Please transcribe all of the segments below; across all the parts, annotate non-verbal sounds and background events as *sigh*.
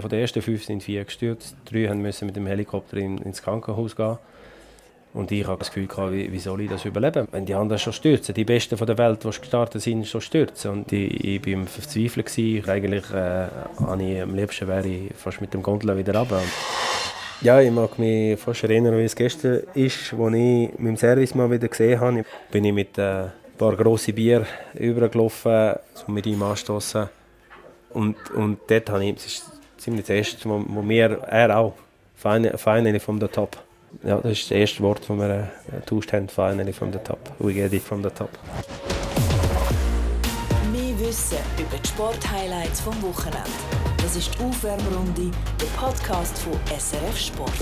Von den ersten fünf sind vier gestürzt, drei mussten mit dem Helikopter in, ins Krankenhaus gehen. Und ich habe das Gefühl, gehabt, wie, wie soll ich das überleben, wenn die anderen schon stürzen. Die Besten von der Welt, die gestartet sind, schon stürzen. Und ich, ich bin verzweifelt. Gewesen. Eigentlich äh, ich, am liebsten wäre ich fast mit dem Gondel wieder runter. Ja, ich mag mich fast erinnern, wie es gestern ist, als ich meinen Service mal wieder gesehen habe. Bin ich mit äh, ein paar grossen Bier übergelaufen, um mit ihm anstoßen. Und, und dort habe ich, ziemlich das erste, wo, wo mir, er auch, finally from the top. Ja, das ist das erste Wort, das wir äh, getauscht haben, finally from the top. We get it from the top. Mehr Wissen über die Sporthighlights vom Wochenende. Das ist die Aufwärmrunde, der Podcast von SRF Sport.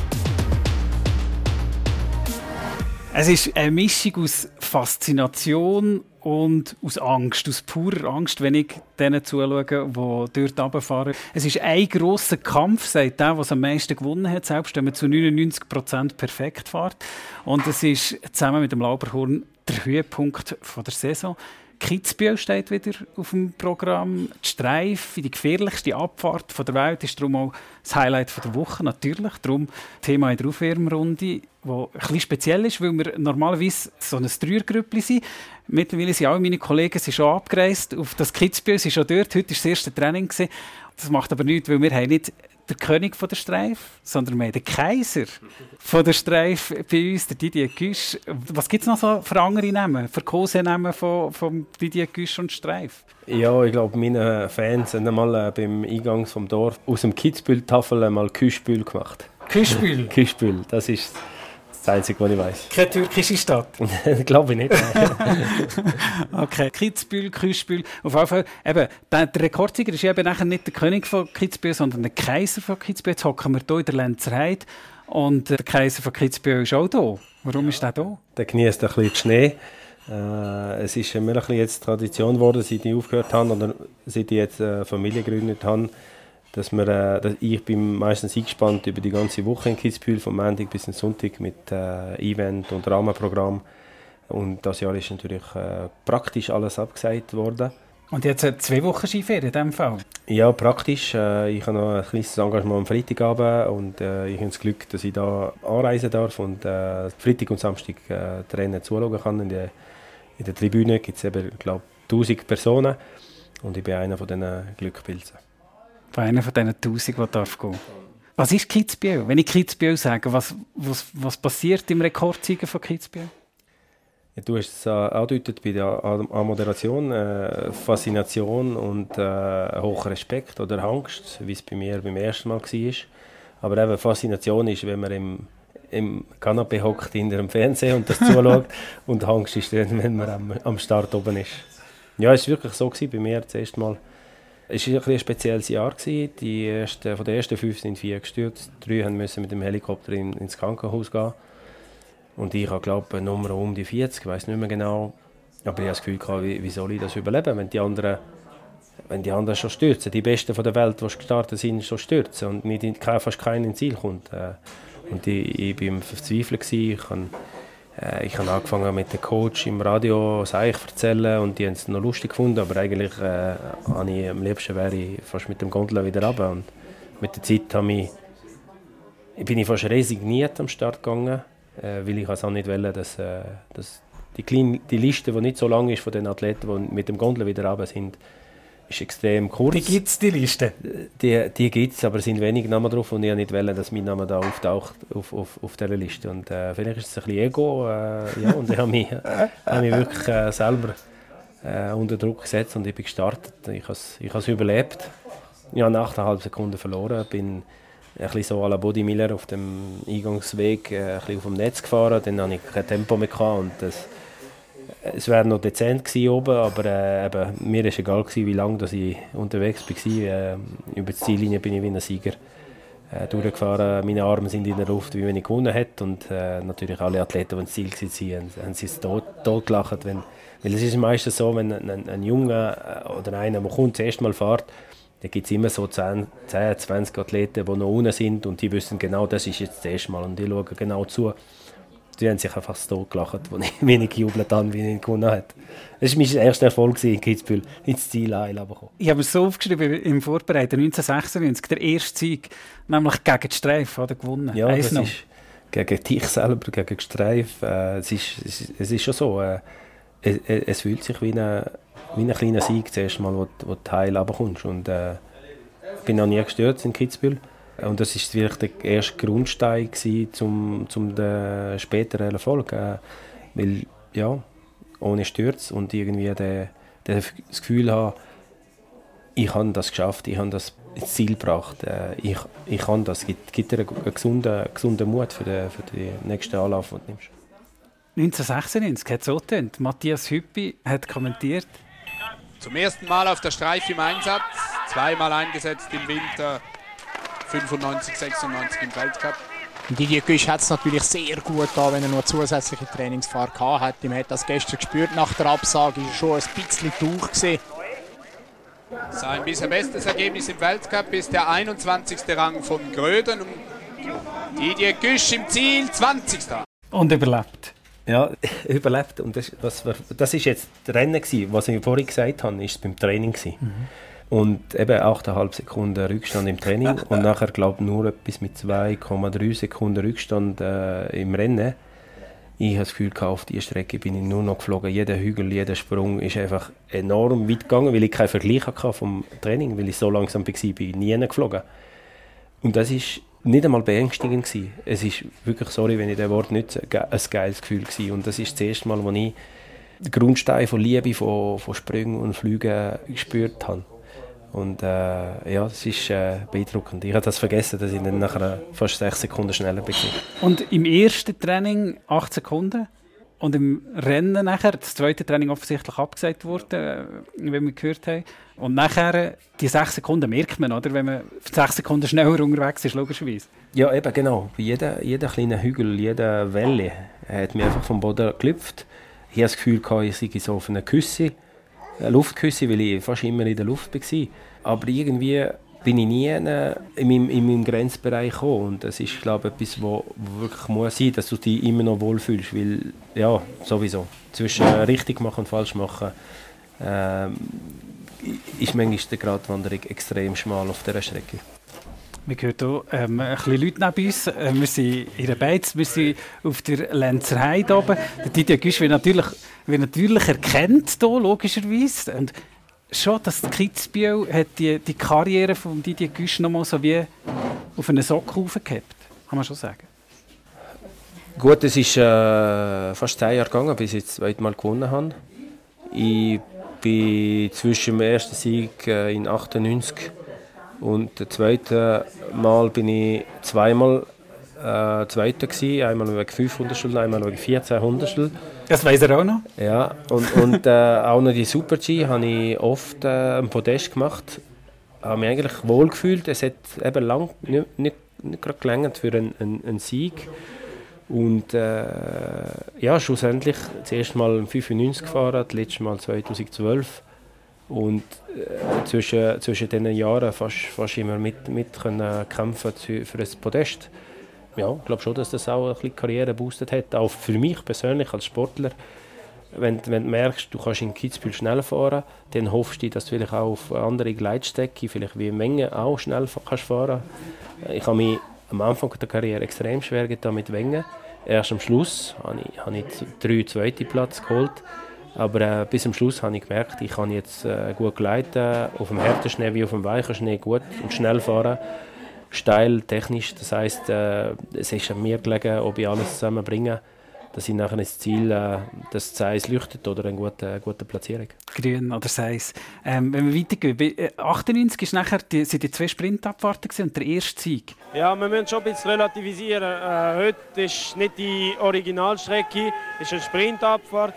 Es ist eine Mischung aus Faszination und aus Angst, aus purer Angst, wenn ich denen zuschaue, die dort runterfahren. Es ist ein grosser Kampf, sagt der, der am meisten gewonnen hat, selbst wenn man zu 99 Prozent perfekt fährt. Und es ist zusammen mit dem Lauberhorn der Höhepunkt der Saison. Kitzbühel steht wieder auf dem Programm. Die Streife, die gefährlichste Abfahrt der Welt, ist darum auch das Highlight der Woche, natürlich. Darum Thema in der Aufwärmrunde, das ein bisschen speziell ist, weil wir normalerweise so ein Dreiergrüppli sind. Mittlerweile sind alle meine Kollegen sind schon abgereist auf das Kitzbühel, sind schon dort. Heute war das erste Training. Das macht aber nichts, weil wir haben nicht der König von der Streif, sondern mehr der Kaiser von der Streif bei uns, der Didier Güsch. Was gibt es noch so für andere Namen, für Kosenamen von, von Didier Güsch und Streif? Ja, ich glaube, meine Fans haben einmal äh, beim Eingang vom Dorf aus dem Kitzbühel-Tafel einmal Küschbühl gemacht. Küschbühl? Küschbühl, das ist das Einzige, was ich weiß. Keine türkische Stadt? *laughs* Glaube ich nicht. *laughs* okay, Kitzbühel, Küschbühel. Auf jeden Fall, eben, der, der Rekordsieger ist eben nachher nicht der König von Kitzbühel, sondern der Kaiser von Kitzbühel. Jetzt hocken wir hier in der Lenzerheide und der Kaiser von Kitzbühel ist auch da. Warum ist der da? Der genießt ein bisschen Schnee. Äh, es ist mir ein bisschen jetzt Tradition geworden, seit ich aufgehört habe oder seit ich jetzt eine Familie gegründet habe, dass wir, äh, dass ich bin meistens eingespannt über die ganze Woche in Kitzbühel, vom Montag bis zum Sonntag mit äh, Event und Rahmenprogramm. Und das Jahr ist natürlich äh, praktisch alles abgesagt worden. Und jetzt hat zwei Wochen Skiferien in diesem Fall? Ja, praktisch. Äh, ich habe noch ein kleines Engagement am Freitagabend und äh, ich habe das Glück, dass ich da anreisen darf und äh, Freitag und Samstag äh, Rennen zuschauen kann. In der, in der Tribüne gibt es eben, glaube 1000 Personen und ich bin einer von diesen Glückpilzen. Von einer von diesen 1000, die darf gehen. Was ist Kitzbühel? Wenn ich Kitzbühel sage, was, was, was passiert im Rekordsieger von Kitzbühel? Ja, du hast es äh, angedeutet bei der Moderation, äh, Faszination und äh, hoher Respekt oder Angst, wie es bei mir beim ersten Mal war. Aber eben Faszination ist, wenn man im, im Kanapee hockt hinter dem Fernseher und das *laughs* zuschaut und Angst ist dann, wenn man am, am Start oben ist. Ja, es war wirklich so gewesen, bei mir das erste Mal es war ein, spezielles Jahr. Die ersten, von den ersten fünf sind vier gestürzt. Drei mussten mit dem Helikopter in, ins Krankenhaus gehen. Und ich habe, glaube eine Nummer um die 40, ich weiß nicht mehr genau. Aber ich habe das Gefühl, gehabt, wie, wie soll ich das überleben, wenn die anderen, wenn die anderen schon stürzen. Die Besten von der Welt, die gestartet sind, schon stürzen und nicht, fast keiner ins Ziel kommt. Äh, und ich, ich war verzweifelt. Ich habe äh, ich habe angefangen mit dem Coach im Radio Sachen erzählen und die haben es noch lustig gefunden, aber eigentlich äh, ich, am liebsten wäre ich fast mit dem Gondel wieder runter. Und mit der Zeit habe ich, bin ich fast resigniert am Start gegangen, äh, weil ich es auch nicht wollte, dass, äh, dass die, kleine, die Liste, die nicht so lang ist von den Athleten, die mit dem Gondel wieder runter sind, ist extrem kurz. Die gibt es, die Liste? Die, die gibt es, aber es sind wenig Namen drauf und ich nicht wollen, dass mein Name da auftaucht auf, auf, auf dieser Liste. Und äh, vielleicht ist es ein bisschen Ego, äh, ja, und ich habe mich, *laughs* hab mich wirklich äh, selber äh, unter Druck gesetzt und ich bin gestartet. Ich habe es überlebt. Ich habe nach einer halben Sekunde verloren, bin ein bisschen so à la Body Miller auf dem Eingangsweg äh, ein bisschen auf dem Netz gefahren, dann hatte ich kein Tempo mehr und das es wäre noch dezent gewesen oben, aber äh, eben, mir war egal, gewesen, wie lange ich unterwegs war. Äh, über die Ziellinie bin ich wie ein Sieger äh, durchgefahren. Meine Arme sind in der Luft, wie wenn ich gewonnen hätte. Und äh, natürlich alle Athleten, die ins Ziel waren, haben, haben sie tot, tot gelacht. Wenn, weil es ist meistens so, wenn ein, ein, ein Junge äh, oder einer, der kommt, das erste Mal fährt, dann gibt es immer so 10, 10, 20 Athleten, die noch unten sind und die wissen genau, das ist jetzt das erste Mal und die schauen genau zu die haben sich einfach so gelacht, als ich *laughs* wenig gejubelt habe, wie ich gewonnen habe. Das war mein erster Erfolg in Kitzbühel, ins Ziel runtergekommen. Ich habe es so aufgeschrieben im Vorbereiten, 1996, der erste Sieg, nämlich gegen die Streif, hat er gewonnen. Ja, das ist gegen dich selber, gegen die Streif. Äh, es, ist, es, ist, es ist schon so, äh, es, es, fühlt sich wie ein wie ein kleiner Sieg zuerst mal, wo, wo du heil runterkommst. Und äh, ich bin noch nie gestürzt in Kitzbühel. Und das war wirklich der erste Grundstein gewesen, zum, zum den späteren Erfolg. Äh, weil, ja, ohne Sturz und irgendwie der, der das Gefühl haben, ich habe das geschafft, ich habe das ins Ziel gebracht, äh, ich, ich kann das. Es gibt, gibt dir einen, einen gesunden, gesunden Mut für den, für den nächsten Anlauf, den du nimmst. 1996 hat es so getönt. Matthias Hüppi hat kommentiert. Zum ersten Mal auf der Streif im Einsatz, zweimal eingesetzt im Winter 95, 96 im Weltcup. Didier Güsch hat es natürlich sehr gut da, wenn er nur zusätzliche Trainingsfahrt gehabt hat. Man hat das gestern gespürt nach der Absage, ist schon ein bisschen durch gewesen. Sein bisher bestes Ergebnis im Weltcup ist der 21. Rang von Gröden. Didier Güsch im Ziel, 20. Und überlebt. Ja, *laughs* überlebt. Und das, was wir, das ist jetzt das Rennen gewesen. Was ich vorhin gesagt habe, ist beim Training Mhm. Und eben 8,5 Sekunden Rückstand im Training *laughs* und nachher, glaube ich, nur etwas mit 2,3 Sekunden Rückstand äh, im Rennen. Ich habe das Gefühl, auf dieser Strecke bin ich nur noch geflogen. Jeder Hügel, jeder Sprung ist einfach enorm weit gegangen, weil ich keinen Vergleich hatte vom Training, weil ich so langsam war, bin ich nie geflogen. Und das ist nicht einmal beängstigend gewesen. Es ist wirklich, sorry, wenn ich das Wort nicht ein geiles Gefühl war. Und das ist das erste Mal, wo ich den Grundstein von Liebe, von, von Sprüngen und Flügen gespürt habe. Und äh, ja, das ist äh, beeindruckend. Ich habe das vergessen, dass ich dann nachher fast sechs Sekunden schneller bin. Und im ersten Training acht Sekunden? Und im Rennen nachher, das zweite Training offensichtlich abgesagt wurde, äh, wie wir gehört haben. Und nachher, die sechs Sekunden merkt man, oder? Wenn man sechs Sekunden schneller unterwegs ist, logischerweise. Ja, eben, genau. Jeder, jeder kleine Hügel, jede Welle hat mich einfach vom Boden geklüpft. Ich habe das Gefühl, ich sei so auf einer Küsse Luftküsse, weil ich fast immer in der Luft war. Aber irgendwie bin ich nie in meinem, in meinem Grenzbereich gekommen. Und das ist, glaube ich, etwas, wo wirklich muss sein, dass du dich immer noch wohlfühlst. Weil, ja, sowieso. Zwischen richtig machen und falsch machen ähm, ist manchmal die Gratwanderung extrem schmal auf dieser Strecke. Wir hören hier ähm, ein bisschen Leute neben uns. Äh, wir sind in der Beiz, wir sind auf der Lenzer Heide oben. Der Didier Güsch wird natürlich, wird natürlich erkennt, hier, logischerweise. Und schon das Kitzbühel hat die, die Karriere von Didier Güsch noch mal so wie auf einen Sockel aufgehabt. Kann man schon sagen. Gut, es ist äh, fast zehn Jahre gegangen, bis ich das zweite Mal gewonnen habe. Ich bin zwischen dem ersten Sieg äh, in 98 und das zweite Mal bin ich zweimal äh, Zweiter gewesen, einmal wegen 500 Stunden, einmal wegen 1400 Stunden. Das weiß er auch noch? Ja, und, und äh, auch noch die Super-G habe ich oft äh, ein Podest gemacht. Ich habe mich eigentlich wohl gefühlt. Es hat eben lang nicht, nicht, nicht gerade gelangt für einen, einen, einen Sieg. Und äh, ja, schlussendlich das erste Mal 95 gefahren, das letzte Mal 2012. Und äh, zwischen, zwischen diesen Jahren fast, fast immer mit, mit können kämpfen für ein Podest. Ja, ich glaube schon, dass das auch ein bisschen Karriere geboostet hat. Auch für mich persönlich als Sportler. Wenn, wenn du merkst, du kannst in Kitzbühel schnell fahren, dann hoffst du, dass du vielleicht auch auf andere Gleitstrecke, vielleicht wie Menge auch schnell kannst fahren. Ich habe mich am Anfang der Karriere extrem schwer getan mit Wengen. Erst am Schluss habe ich, habe ich drei zweite Platz geholt. Aber äh, bis zum Schluss habe ich gemerkt, ich kann jetzt äh, gut gleiten, auf dem harten Schnee wie auf dem weichen Schnee gut und schnell fahren. Steil, technisch, das heisst, äh, es ist an mir gelegen, ob ich alles zusammenbringe, dass ich nachher ins Ziel, äh, das Seis leuchtet oder eine gute, gute Platzierung. Grün oder Seis. Ähm, wenn wir weitergehen, bei 98 ist nachher die, sind die zwei Sprintabfahrten und der erste Sieg. Ja, wir müssen schon ein bisschen relativisieren. Äh, heute ist nicht die Originalstrecke, es ist eine Sprintabfahrt.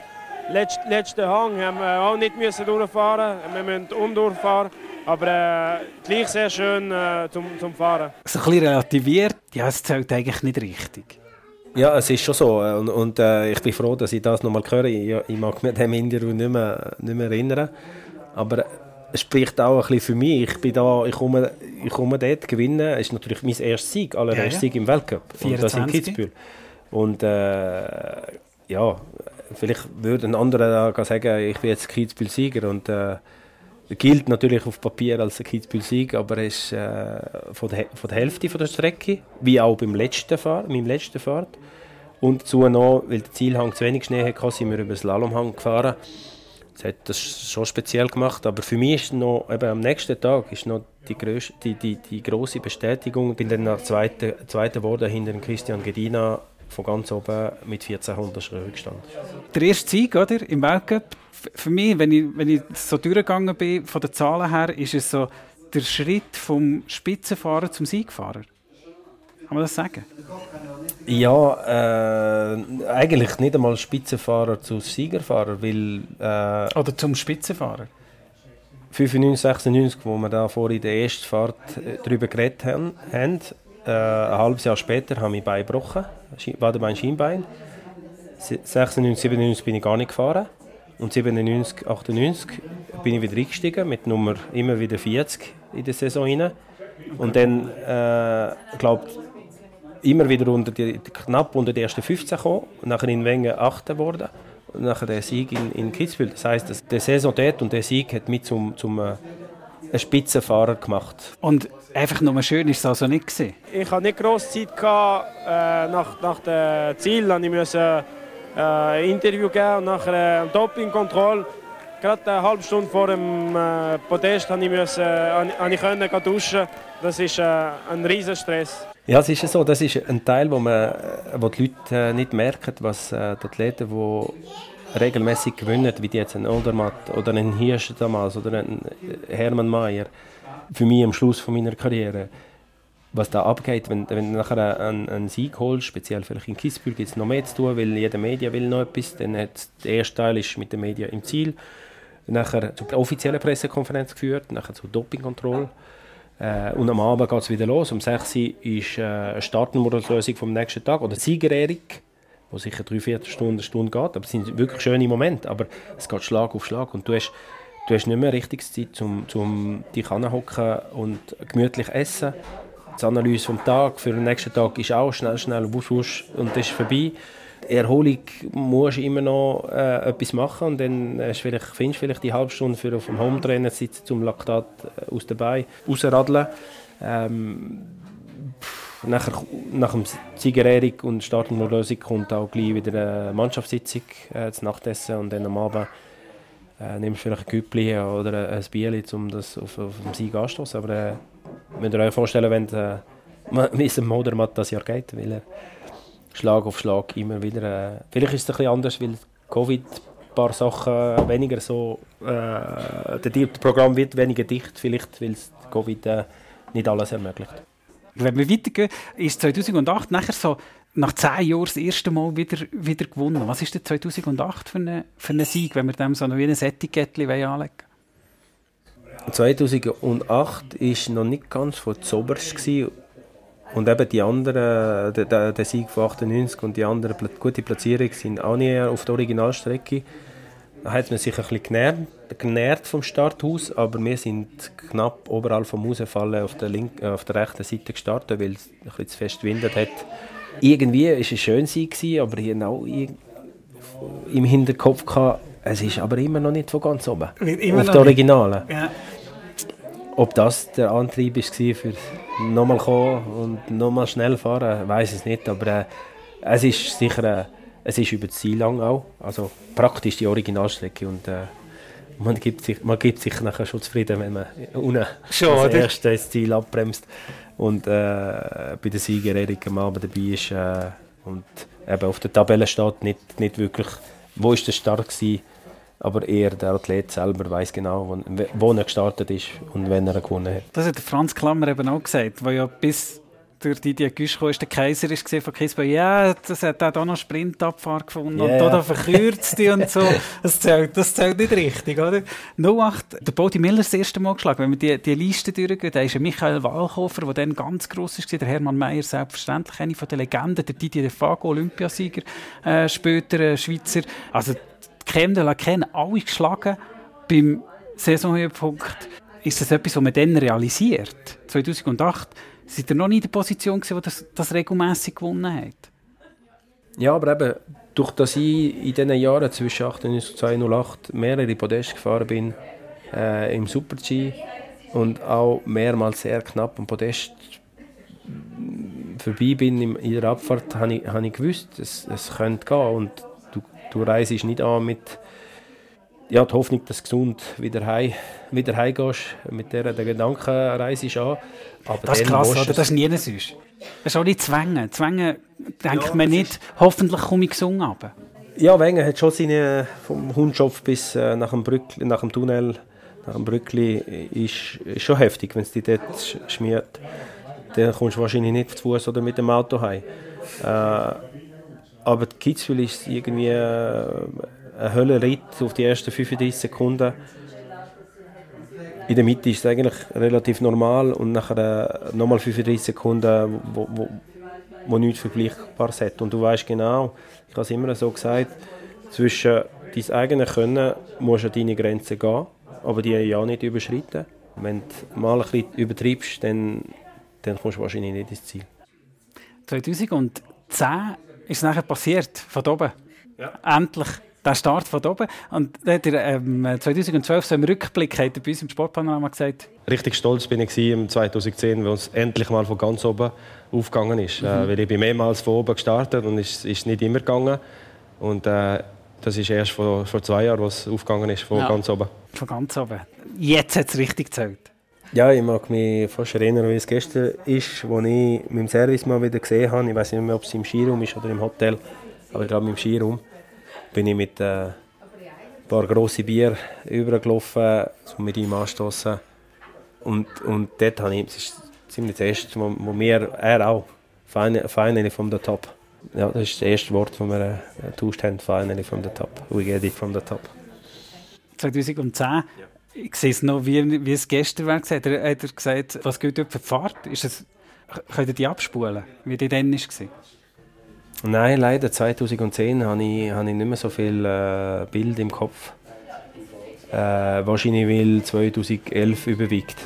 Letzt, letzten Hang haben wir auch nicht müssen durchfahren. Wir müssen umdurchfahren. Aber äh, gleich sehr schön äh, zum, zum Fahren. So ein bisschen relativiert, ja, es zählt eigentlich nicht richtig. Ja, es ist schon so. Und, und äh, ich bin froh, dass ich das nochmal höre. Ich, ich mag mich an diesem Interview nicht mehr, nicht mehr erinnern. Aber es spricht auch ein bisschen für mich. Ich bin da, ich komme, ich komme dort gewinnen. Es ist natürlich mein erster Sieg, allererster ja, ja. Sieg im Weltcup. 24. Und das in Kitzbühel. Und äh, ja, vielleicht würde ein anderer sagen, ich bin jetzt Kitzbühel-Sieger und äh, gilt natürlich auf Papier als ein Kitzbühel-Sieg, aber er ist äh, von, der, von der Hälfte von der Strecke, wie auch beim letzten Fahr meinem letzten Fahrt. Und dazu noch, weil der Zielhang zu wenig Schnee hatte, sind wir über den Slalomhang gefahren. Das hat das schon speziell gemacht, aber für mich ist noch, eben am nächsten Tag ist noch die, grösste, die, die, die große Bestätigung. Ich bin dann nach zweiten zweite geworden hinter Christian Gedina von ganz oben mit 1400 Schröcken gestanden. Der erste Sieg oder, im Weltcup, für mich, wenn ich, wenn ich so durchgegangen bin, von den Zahlen her, ist es so der Schritt vom Spitzenfahrer zum Siegfahrer. Kann man das sagen? Ja, äh, eigentlich nicht einmal Spitzenfahrer zu Siegerfahrer, weil... Äh, Oder zum Spitzenfahrer? 95, 96, wo wir da vorhin in der ersten Fahrt äh, darüber geredet haben äh, ein halbes Jahr später habe ich Bein gebrochen, Wadenbein, Schienbein. 96, 97 bin ich gar nicht gefahren. Und 97, 98 bin ich wieder eingestiegen mit Nummer immer wieder 40 in der Saison rein. Und dann, äh, glaube immer wieder unter die, knapp unter die ersten 15 gekommen. Und nachher in Wengen 8. geworden. Und nachher der Sieg in, in Kitzbühel. Das heisst, dass der Saison dort und der Sieg hat mich zum, zum äh, einen Spitzenfahrer gemacht. Und einfach nur schön ist es also nicht gewesen? Ich hatte nicht grosse Zeit. Gehabt, äh, nach, nach dem Ziel ich musste äh, ein Interview geben und nachher äh, Dopingkontrolle. Gerade eine halbe Stunde vor dem äh, Podest musste ich, müssen, äh, ich können duschen. Das ist äh, ein riesen Stress. Ja, es ist so. Das ist ein Teil, wo, man, äh, wo die Leute äh, nicht merken, was äh, die Athleten, die regelmäßig gewinnen, wie jetzt ein Oldermatt oder ein Hirsch damals oder ein Hermann Mayer, für mich am Schluss von meiner Karriere, was da abgeht, wenn, wenn du nachher einen, einen Sieg holst, speziell vielleicht in Kitzbühel gibt es noch mehr zu tun, weil jeder Media will noch etwas, dann hat der erste Teil ist mit den Medien im Ziel, nachher zur offiziellen Pressekonferenz geführt, nachher zur Dopingkontrolle. Äh, und am Abend geht es wieder los. Um 6 Uhr ist äh, eine Startnummerlösung vom nächsten Tag oder Siegerehrung, wo sicher drei Viertelstunden, eine Stunde geht. Aber es sind wirklich schöne Momente, aber es geht Schlag auf Schlag und du hast, du hast nicht mehr richtig Zeit, um, um dich anzuhocken und gemütlich essen. Die Analyse vom Tag für den nächsten Tag ist auch schnell, schnell, wusch, wusch und das ist vorbei. Erholung musst du immer noch äh, etwas machen und dann äh, vielleicht, findest du vielleicht die halbe Stunde für auf dem Hometrainer sitzen zum Laktat äh, aus dabei rausradeln. Ähm, nachher, nach dem Siegerehrung und Startnummerlösung kommt auch gleich wieder eine Mannschaftssitzung äh, zum Nachtessen und dann am Abend äh, nimmst du vielleicht ein Güppli oder ein Bier, um das auf, auf den Sieg anzustoßen. Aber äh, müsst ihr euch vorstellen, wenn äh, wie es dem Modermatt das Jahr geht, weil er Schlag auf Schlag immer wieder. Äh, vielleicht ist es ein bisschen anders, weil Covid ein paar Sachen weniger so. Äh, der Programm wird weniger dicht, vielleicht, weil Covid äh, nicht alles ermöglicht. Wenn wir weitergehen, ist 2008 nachher so nach zehn Jahren das erste Mal wieder, wieder gewonnen. Was ist denn 2008 für einen für eine Sieg, wenn wir dem so wie ein Etikettchen anlegen 2008 war noch nicht ganz von Zoberst und eben die anderen, der, der, Sieg von 98 und die anderen gute Platzierungen sind auch nicht auf der Originalstrecke. Da hat man sich ein bisschen genährt, genährt vom Starthaus, aber wir sind knapp oberhalb vom Rausfallen auf der, linken, äh, auf der rechten Seite gestartet, weil es ein bisschen zu fest windet hat. Irgendwie war es schöner Sieg, aber hatte auch im Hinterkopf, gehabt, es ist aber immer noch nicht von ganz oben. Immer auf der Originalen. Ja ob das der Antrieb war für nochmal kommen und nochmal schnell fahren, weiß es nicht. Aber äh, es ist sicher äh, es ist über das Ziel lang auch. Also praktisch die Originalstrecke und äh, man gibt sich man gibt sich nachher schon zufrieden, wenn man unten schon, das erste das Ziel abbremst und äh, bei der Siegerehrung am Abend dabei ist äh, und eben auf der Tabelle steht nicht, nicht wirklich, wo ist der Start gewesen, aber eher der Athlet selber weiß genau, wo, wo, er gestartet ist und wenn er gewonnen hat. Das hat Franz Klammer eben auch gesagt, weil ja bis durch die Güsch ist der Kaiser ist gesehen von Kisbo, ja, das hat auch noch Sprintabfahrt gefunden yeah. und da verkürzt die und so. Das zählt, das zählt nicht richtig, oder? 08, der Bodi Miller das erste Mal geschlagen. Wenn man die, die Liste durchgeht, da ist Michael Walhofer, der dann ganz gross war, der Hermann Mayer selbstverständlich, eine von den Legenden, der Didier Fago, Olympiasieger, äh, später äh, Schweizer. Also Crème de la alle geschlagen beim Saisonhöhepunkt. Ist das etwas, was man dann realisiert? 2008 seid ihr noch nie in der Position gewesen, wo das, das regelmäßig gewonnen hat? Ja, aber eben, durch dass ich in diesen Jahren zwischen 98 und 2008 mehrere Podeste gefahren bin äh, im Super-G und auch mehrmals sehr knapp am Podest vorbei bin in der Abfahrt, habe ich, habe ich gewusst, es, es könnte gehen und du, du reist nicht an mit ja, die Hoffnung, dass du gesund wieder heim, wieder heimgehst. Mit der, der Gedanken reist an. Aber das ist krass, oder? Das ist nie sonst. Das ist auch nicht Zwänge. Zwänge denkt ja, man nicht, hoffentlich komme ich gesungen runter. Ja, Wengen hat schon seine, vom Hundschopf bis äh, nach, dem Brück, nach dem Tunnel, nach dem Brückli, ist, ist schon heftig, wenn es dich dort schmiert. Dann kommst du wahrscheinlich nicht zu Fuß oder mit dem Auto heim. Äh, aber Kitzbühel ist irgendwie äh, ein Höllenritt auf die ersten 35 Sekunden. In der Mitte ist es eigentlich relativ normal und nachher äh, nochmal 35 Sekunden, wo, wo, wo nichts Vergleichbares hat. Und du weißt genau, ich habe es immer so gesagt, zwischen dein eigenes Können musst du an deine Grenzen gehen, aber die ja nicht überschreiten. Wenn du mal ein bisschen übertreibst, dann, dann kommst du wahrscheinlich nicht ins Ziel. 2010 ist es nachher passiert, von oben. Ja. Endlich der Start von oben. Und hat er, ähm, 2012 so im Rückblick hat er bei uns im Sportpanorama gesagt. Richtig stolz bin ich im 2010, weil es endlich mal von ganz oben aufgegangen ist. Mhm. Äh, weil ich bin mehrmals von oben gestartet und es ist nicht immer gegangen. Und äh, das ist erst vor, vor zwei Jahren, was aufgegangen ist, von ja. ganz oben. Von ganz oben. Jetzt hat es richtig gezählt. Ja, ich mag mich fast erinnern, wie es gestern ist, als ich dem Service mal wieder gesehen habe. Ich weiß nicht mehr, ob es im Skiraum ist oder im Hotel, aber ich glaube im Skiraum bin ich mit äh, ein paar grossen Bier übergelaufen, um mit ihm anstoßen. Und, und dort habe ich, das ist ziemlich das erste, wo, wo wir, er auch, finally from the top. Ja, das ist das erste Wort, das wir äh, getauscht haben, finally from the top. We get it from the top. 2010, ja. ich sehe es noch, wie, wie es gestern war, hat er, hat er gesagt, was geht für die Fahrt? Ist es, könnt ihr die abspulen, wie die dann war? Nein, leider 2010 habe ich, habe ich nicht mehr so viel äh, Bild im Kopf. Äh, wahrscheinlich weil 2011 überwiegt.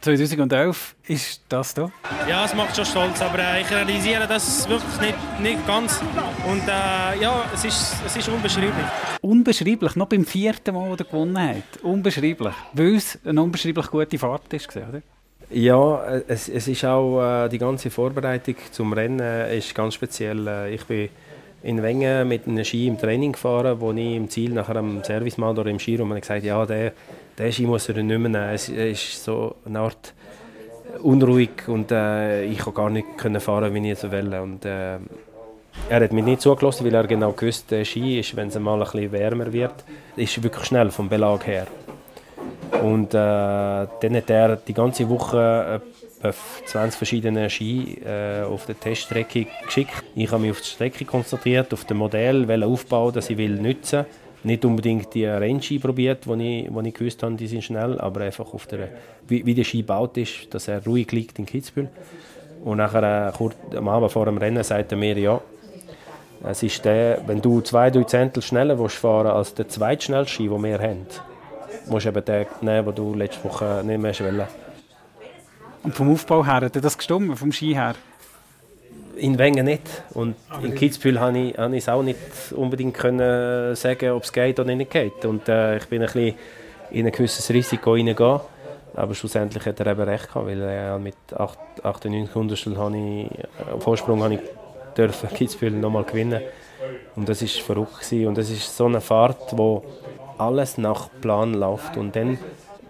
2011 ist das da? Ja, es macht schon stolz, aber äh, ich realisiere das wirklich nicht, nicht ganz. Und äh, ja, es ist, es ist unbeschreiblich. Unbeschreiblich, noch beim vierten Mal, wo er gewonnen hat. Unbeschreiblich. Weil es eine unbeschreiblich gute Fahrt ist, oder? Ja, es, es ist auch äh, die ganze Vorbereitung zum Rennen äh, ist ganz speziell. Äh, ich bin in Wengen mit einem Ski im Training gefahren, wo ich im Ziel nachher am Servicemann oder im Skirum habe gesagt, ja, der, der Ski muss er nicht mehr nehmen. Es ist so eine Art unruhig und äh, ich konnte gar nicht können fahren, wie ich es will. Und, äh, er hat mich nicht zugelassen, weil er genau gewusst, der Ski ist, wenn es mal ein bisschen wärmer wird, ist wirklich schnell vom Belag her. Und äh, dann hat er die ganze Woche äh, 20 verschiedene Ski äh, auf der Teststrecke geschickt. Ich habe mich auf die Strecke konzentriert, auf das Modell, welchen Aufbau das ich will nutzen Nicht unbedingt die Rennski probiert, wo ich, wo ich gewusst habe, die sind schnell, aber einfach auf der, wie, wie der Ski gebaut ist, dass er ruhig liegt in Kitzbühel. Und nachher, äh, kurz am Abend vor dem Rennen, sagt er mir, ja, es ist der, wenn du zwei, drei Zehntel schneller fahren willst als der zweitschnellste Ski, den wir haben, musst du eben den nehmen, den du letzte Woche nicht mehr wollen. Und vom Aufbau her, hat das gestimmt, vom Ski her? In Wengen nicht. Und Aber in Kitzbühel konnte ich, ich es auch nicht unbedingt können sagen, ob es geht oder nicht geht. Und äh, ich bin ein bisschen in ein gewisses Risiko reingegangen. Aber schlussendlich hat er eben recht gehabt, weil äh, mit 8, 8 9 Hundertstel habe ich, äh, Vorsprung habe ich dürfen Kitzbühel nochmal gewinnen. Und das war verrückt gewesen. Und das ist so eine Fahrt, wo alles nach Plan läuft. Und dann,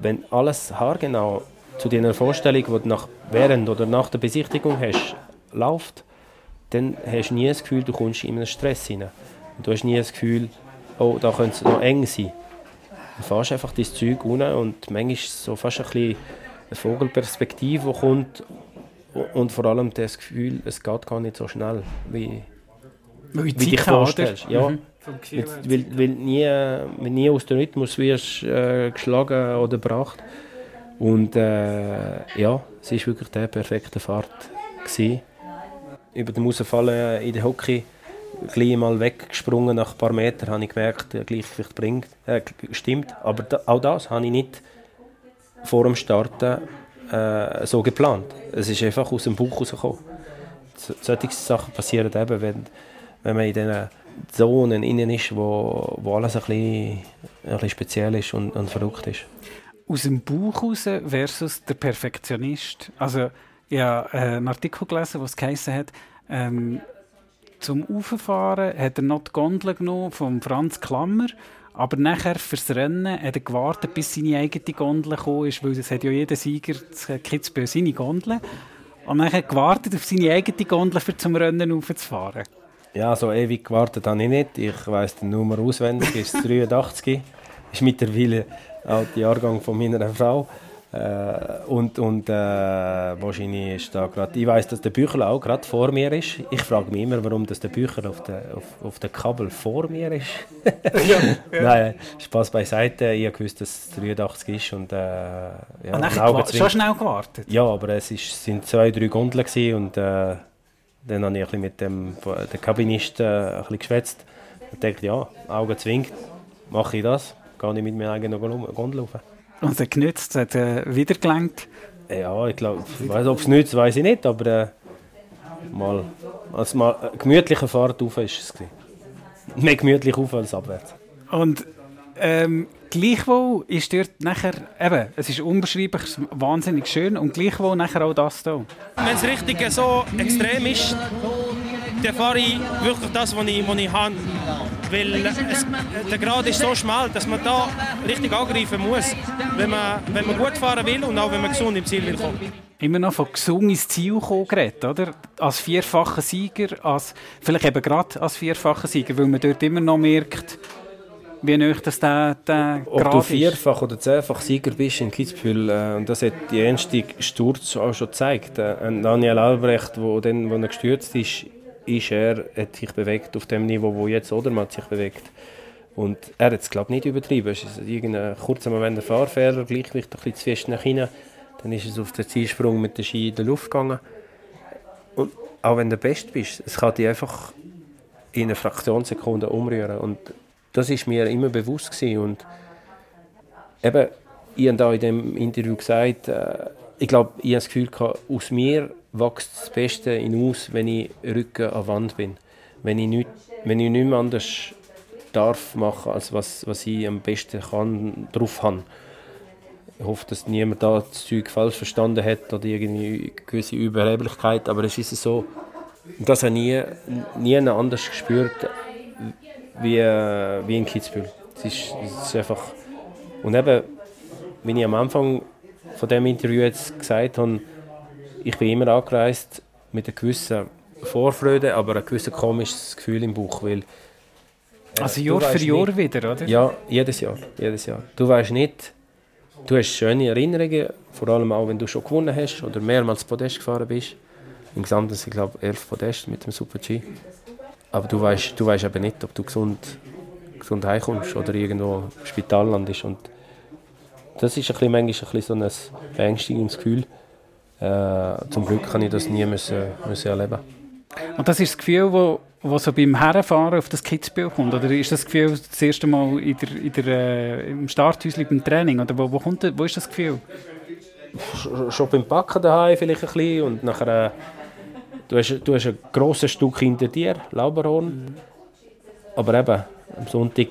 wenn alles haargenau zu deiner Vorstellung, die du nach, während oder nach der Besichtigung hast, läuft, dann hast du nie das Gefühl, du kommst in einen Stress hinein. Du hast nie das Gefühl, oh, da könnte es noch eng sein. Du fährst einfach dein Zeug unten und manchmal ist so fast ein bisschen eine Vogelperspektive, die kommt und vor allem das Gefühl, es geht gar nicht so schnell, wie, wie, wie dich vorstellst. Ja. Mhm. Weil, weil nie, nie aus dem Rhythmus wirst äh, geschlagen oder gebracht. Und äh, ja, es war wirklich der perfekte Fahrt. Gewesen. Über den Rausfallen in der Hockey gleich mal weggesprungen nach ein paar Metern, habe ich gemerkt, der Gleichgewicht bringt, äh, stimmt. Aber da, auch das habe ich nicht vor dem Starten äh, so geplant. Es ist einfach aus dem Bauch rausgekommen. Solche Sachen passieren eben, wenn wenn man in diesen Zonen innen ist, wo, wo alles ein bisschen, ein bisschen speziell ist und, und verrückt ist. Aus dem Buch raus versus der Perfektionist. Also, ich habe äh, einen Artikel gelesen, wo es hat, ähm, zum Auffahren hat er noch die Gondel genommen von Franz Klammer, aber nachher fürs Rennen hat er gewartet, bis seine eigene Gondel gekommen ist, weil es hat ja jeder Sieger Kitzbühel seine Gondel. Und dann hat er gewartet auf seine eigene Gondel, um zum Rennen aufzufahren. Ja, so ewig gewartet habe ich nicht. Ich weiss die Nummer auswendig, ist 83. ist mittlerweile auch der Jahrgang von meiner Frau. Äh, und und äh, wahrscheinlich ist da gerade. Ich weiß, dass der Bücher auch gerade vor mir ist. Ich frage mich immer, warum das der Bücher auf der, auf, auf der Kabel vor mir ist. *laughs* ja, ja. Nein, Spaß beiseite. Ich wusste, dass es 83 ist. Und, äh, ja, ah, schon schnell gewartet? Ja, aber es ist, sind zwei, drei Gondeln und äh, dann habe ich ein mit dem der Kabinisten äh, ein bisschen geschwätzt. Ich dachte, ja, Augen zwingt, mache ich das, gehe ich mit meiner eigenen Gondel rauf. Und es hat genützt, hat äh, wieder gelenkt. Ja, ich glaube, ob es nützt, weiß ich nicht, aber äh, mal, als mal eine gemütliche Fahrt rauf ist es. Mehr gemütlich auf als abwärts. Und ähm, gleichwohl ist dort nachher, eben, es ist unbeschreiblich wahnsinnig schön und gleichwohl nachher auch das da. Wenn es richtig so extrem ist, dann fahre ich wirklich das, was ich, was ich habe. Weil es, der Grad ist so schmal, dass man da richtig angreifen muss, wenn man, wenn man gut fahren will und auch wenn man gesund im Ziel will kommen. Immer noch von gesund ins Ziel kommen geredet, oder? Als vierfacher Sieger, als, vielleicht eben gerade als vierfacher Sieger, weil man dort immer noch merkt, wie nöch das der, der Ob Grad du vierfach oder zehnfach Sieger bist in Kitzbühel, äh, und das hat die erste Sturz auch schon gezeigt. Äh, Daniel Albrecht, wo, dann, wo er gestürzt ist, ist er, hat sich bewegt auf dem Niveau, wo jetzt Odermatt sich bewegt. Und er hat es, glaube ich, nicht übertrieben. Es ist irgendein kurzer Moment ein Fahrfehler, Gleichgewicht ein bisschen zu fest nach hinten. Dann ist es auf den Zielsprung mit der Ski in die Luft gegangen. Und auch wenn du der Beste bist, es kann dich einfach in einer Fraktionssekunde umrühren. Und das ist mir immer bewusst gewesen. Und eben, ich habe da in dem Interview gesagt, äh, ich glaube, ich habe das Gefühl gehabt, aus mir wächst das Beste hinaus, wenn ich Rücken an Wand bin. Wenn ich nicht, wenn ich nicht mehr anders darf machen, als was, was ich am besten kann, drauf habe. Ich hoffe, dass niemand da das Zeug falsch verstanden hat oder irgendwie gewisse Überheblichkeit, aber es ist so, das habe ich nie, nie anders gespürt wie, wie in Kitzbühel. Es ist, es ist einfach... Und eben, wie ich am Anfang von dem Interview jetzt gesagt habe, ich bin immer angereist mit einer gewissen Vorfreude, aber ein gewisses komisches Gefühl im Bauch, weil äh, also Jahr für Jahr nicht, wieder, oder? Ja, jedes Jahr, jedes Jahr. Du weißt nicht, du hast schöne Erinnerungen, vor allem auch, wenn du schon gewonnen hast oder mehrmals Podest gefahren bist. Im Gesamten sind, glaube ich, elf Podest mit dem Super-G. Aber du weißt, du weißt eben nicht, ob du gesund, gesund heimkommst oder irgendwo im Spital landest. Und das ist ein bisschen, manchmal ein bisschen so ein beängstigendes Gefühl. Äh, zum Glück kann ich das nie müssen, müssen erleben. Und das ist das Gefühl, wo, wo so beim Herrenfahren auf das Kitzbild kommt? Oder ist das Gefühl das erste Mal in der, in der, äh, im Starthäuschen beim Training? Oder wo, wo, kommt, wo ist das Gefühl? Schon beim Backen daheim vielleicht ein bisschen und nachher... Du, hast, du hast ein grosses Stück hinter dir, Lauberhorn. Mhm. Aber eben, am Sonntag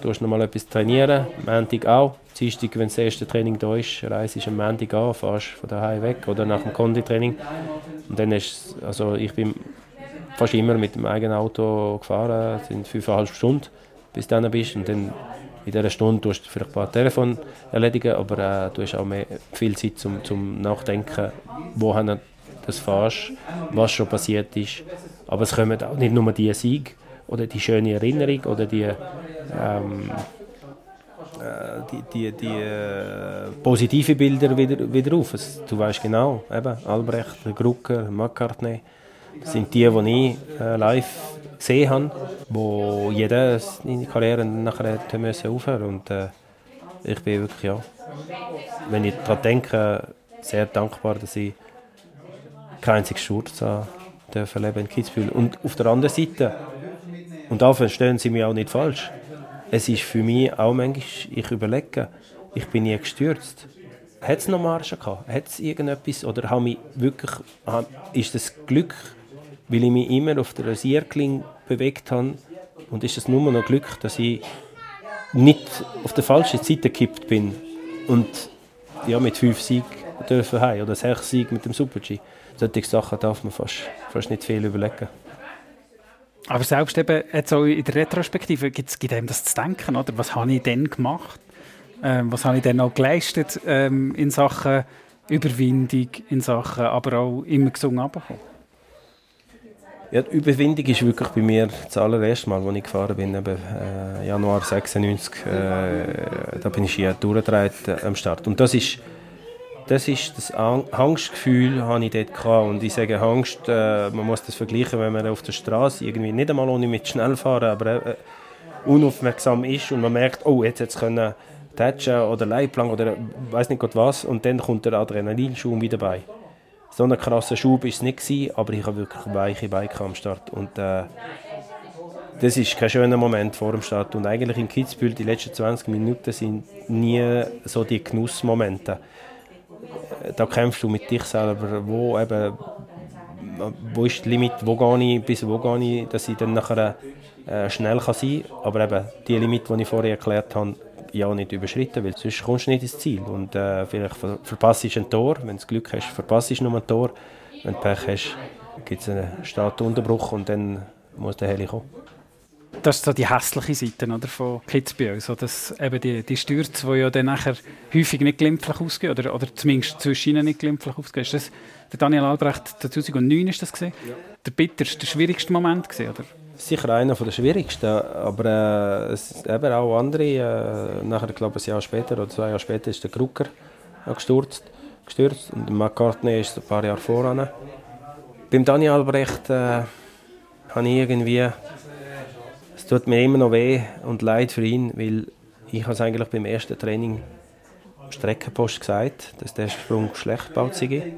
du noch mal etwas trainieren, am Montag auch. Dienstag, wenn das erste Training da ist, reist du am Montag an, fährst von daheim weg oder nach dem Konditraining. Und dann ist, also ich bin fast immer mit dem eigenen Auto gefahren, sind fünfeinhalb Stunden, bis du dann bist. Und dann in dieser Stunde tust du vielleicht ein paar Telefone erledigen, aber äh, du hast auch mehr, viel Zeit zum, zum Nachdenken, wohin du das fährst, was schon passiert ist. Aber es kommen auch nicht nur die Sieg oder die schöne Erinnerung oder die ähm, äh, die, die, die äh, positive Bilder wieder, wieder auf. Also, du weißt genau, eben, Albrecht, Grucker, McCartney, sind die, die ich äh, live gesehen habe, wo jeder seine Karriere nachher müssen aufhören und äh, ich bin wirklich, ja, wenn ich daran denke, sehr dankbar, dass ich keinen einzigen Sturz erleben in Kitzbühel. Und auf der anderen Seite, und da verstehen Sie mich auch nicht falsch, es ist für mich auch manchmal, ich überlege, ich bin nie gestürzt. Hat es noch Marschen gehabt? Hat es irgendetwas? Oder habe ich wirklich, ist das Glück, weil ich mich immer auf der Rasierklinge bewegt habe. Und ist es nur noch Glück, dass ich nicht auf der falschen Seite gekippt bin und ja, mit fünf Siegen dürfen heim oder sechs Siegen mit dem Super-G. Solche Sachen darf man fast, fast nicht viel überlegen. Aber selbst eben jetzt auch in der Retrospektive gibt es einem das zu denken, oder? Was habe ich denn gemacht? Ähm, was habe ich denn auch geleistet ähm, in Sachen Überwindung, in Sachen aber auch immer gesungen abbekommen? Ja, die Überwindung ist wirklich bei mir das allererste Mal, als ich gefahren bin, eben, äh, Januar 96. Äh, da bin ich hier durchgedreht äh, am Start. Und das ist das ist das Angstgefühl, habe ich dort gehabt. Und ich sage Angst, äh, man muss das vergleichen, wenn man auf der Straße irgendwie nicht einmal ohne mit schnell fahren, aber äh, unaufmerksam ist und man merkt, oh, jetzt hätte es können Tätschen oder Leitplank oder weiß nicht Gott was und dann kommt der Adrenalinschub wieder bei. So ein krasser Schub war es nicht, aber ich habe wirklich weiche Beine am Start. Und, äh, das ist kein schöner Moment vor dem Start. Und eigentlich in Kitzbühel, die letzten 20 Minuten sind nie so die Genussmomente da kämpfst du mit dich selber, wo eben, wo ist die Limit, wo gehe ich, bis wo gehe ich, dass ich dann nachher äh, schnell kann sein kann, aber eben die Limit, die ich vorher erklärt habe, ja nicht überschritten, weil sonst kommst du nicht ins Ziel. Und äh, vielleicht ver verpasst du ein Tor, wenn du Glück hast, verpasst du nur ein Tor, wenn du Pech hast, gibt es einen Startunterbruch und dann muss der Heli kommen das ist so die hässliche Seite oder, von Kitzbühel. So, dass eben die, die Stürze, die ja dann nachher häufig nicht glimpflich ausgehen, oder, oder zumindest zwischen ihnen nicht glimpflich ausgehen. Ist das, der Daniel Albrecht 2009 ist das gesehen? Ja. Der bitterste, der schwierigste Moment gesehen, oder? Sicher einer der schwierigsten, aber äh, es eben auch andere. Äh, nachher, glaube ein Jahr später oder zwei Jahre später ist der Krucker gestürzt, gestürzt und McCartney ist ein paar Jahre voran. Beim Daniel Albrecht äh, habe ich irgendwie tut mir immer noch weh und leid für ihn, weil ich habe es eigentlich beim ersten Training Streckenpost gesagt, dass der Sprung schlecht gebaut sei.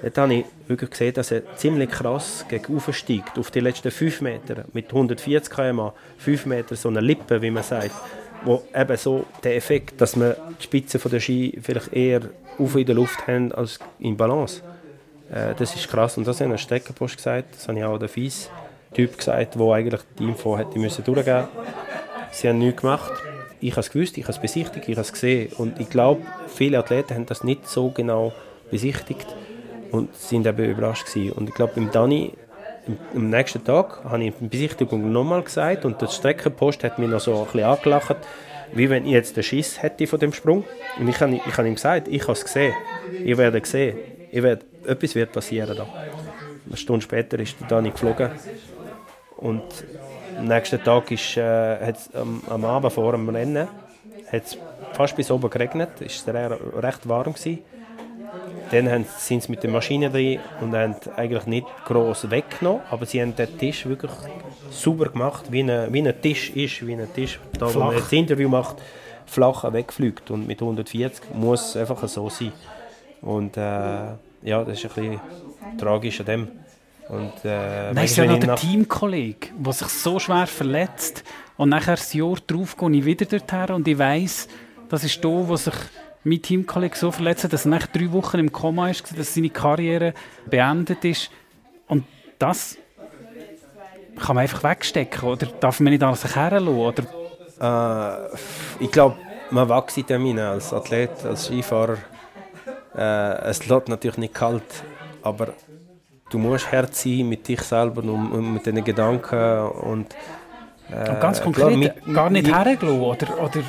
Dort habe ich wirklich gesehen, dass er ziemlich krass gegen steigt, auf die letzten 5 Meter, mit 140 km 5 Meter, so eine Lippe, wie man sagt, wo eben so der Effekt, dass man die Spitze von der Ski vielleicht eher auf in der Luft haben als in Balance. Äh, das ist krass und das habe ich am Streckenpost gesagt, das habe ich auch der Fies Typ gesagt, der eigentlich die Info hätte müssen durchgeben Sie haben nichts gemacht. Ich habe es gewusst, ich habe es besichtigt, ich habe es gesehen. Und ich glaube, viele Athleten haben das nicht so genau besichtigt und sind eben überrascht gewesen. Und ich glaube, beim Dani, am nächsten Tag, habe ich die Besichtigung nochmal gesagt und der Streckenpost hat mich noch so ein bisschen angelacht, wie wenn ich jetzt den Schiss hätte von dem Sprung. Und ich habe, ich habe ihm gesagt, ich habe es gesehen, ich werde sehen, ich werde, etwas wird passieren da. Eine Stunde später ist der Dani geflogen und am nächsten Tag ist, äh, am, am Abend vor dem Rennen hat's fast bis oben geregnet, es war recht warm. Gewesen. Dann sind sie mit der Maschine drin und haben eigentlich nicht groß weggenommen, aber sie haben den Tisch wirklich sauber gemacht, wie ein, wie ein Tisch ist, wie ein Tisch, da flach. wo man das Interview macht, flach wegfliegt und mit 140 muss es einfach so sein. Und äh, ja, das ist ein bisschen tragisch an dem. Und, äh, Nein, ist ja noch der Teamkollege, der sich so schwer verletzt und nachher ein Jahr darauf gehe ich wieder dorthin und ich weiss, das ist da, wo sich mein Teamkollege so verletzt hat, dass er nach drei Wochen im Koma ist, dass seine Karriere beendet ist. Und das kann man einfach wegstecken, oder darf man nicht an sich herlassen, Äh, ich glaube, man wächst in dem als Athlet, als Skifahrer. Äh, es lässt natürlich nicht kalt, aber du musst Herz sein mit dich selber und, und mit deinen Gedanken und, äh, und ganz konkret, klar, mit, gar nicht hergelassen, oder, oder?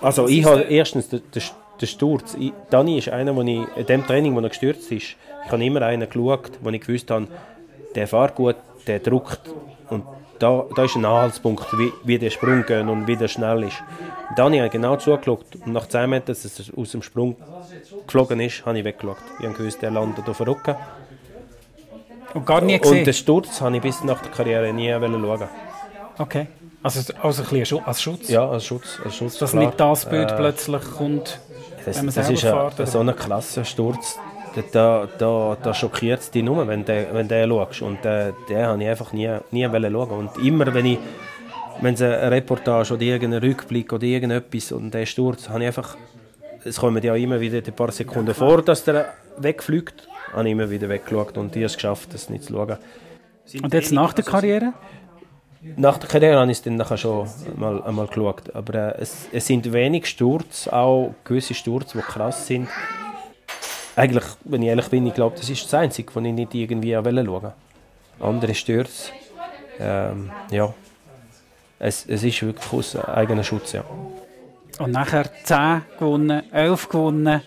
Also ich habe erstens den, den, Sturz. Ich, Dani ist einer, wo ich, in dem Training, wo er gestürzt ist, ich habe immer einen geschaut, wo ich gewusst habe, der fährt gut, der druckt und da, da ist ein Anhaltspunkt, wie, wie der Sprung geht und wie der schnell ist. Dani hat genau zugeschaut und nach 10 Metern, dass er aus dem Sprung geflogen ist, habe ich weggeschaut. Ich habe gewusst, der landet auf der Rücken. Und gar nie gesehen? Und den Sturz habe ich bis nach der Karriere nie schauen. Okay. Also, also ein bisschen als Schutz? Ja, als Schutz. Als Schutz Dass klar. nicht das Bild äh, plötzlich kommt, das, wenn man das ist fährt, ein, so ein klasse Sturz. Da, da, da schockiert es dich nur, wenn du wenn der schaust. Und äh, den habe ich einfach nie, nie schauen. Und immer, wenn ich wenn es eine Reportage oder irgendein Rückblick oder irgendetwas und der Sturz, habe ich einfach, es kommen ja immer wieder ein paar Sekunden vor, dass der wegfliegt habe ich immer wieder weggeschaut und die es geschafft, das nicht zu schauen. Und jetzt nach der Karriere? nach der Karriere habe ich es dann nachher schon mal, einmal geschaut. Aber äh, es, es sind wenig Sturz, auch gewisse Sturz, die krass sind. Eigentlich, wenn ich ehrlich bin, ich glaube, das ist das Einzige, was ich nicht irgendwie schauen wollte. Andere Stürze, ähm, ja, es, es ist wirklich aus eigener Schutz, ja. Und nachher 10 gewonnen, 11 gewonnen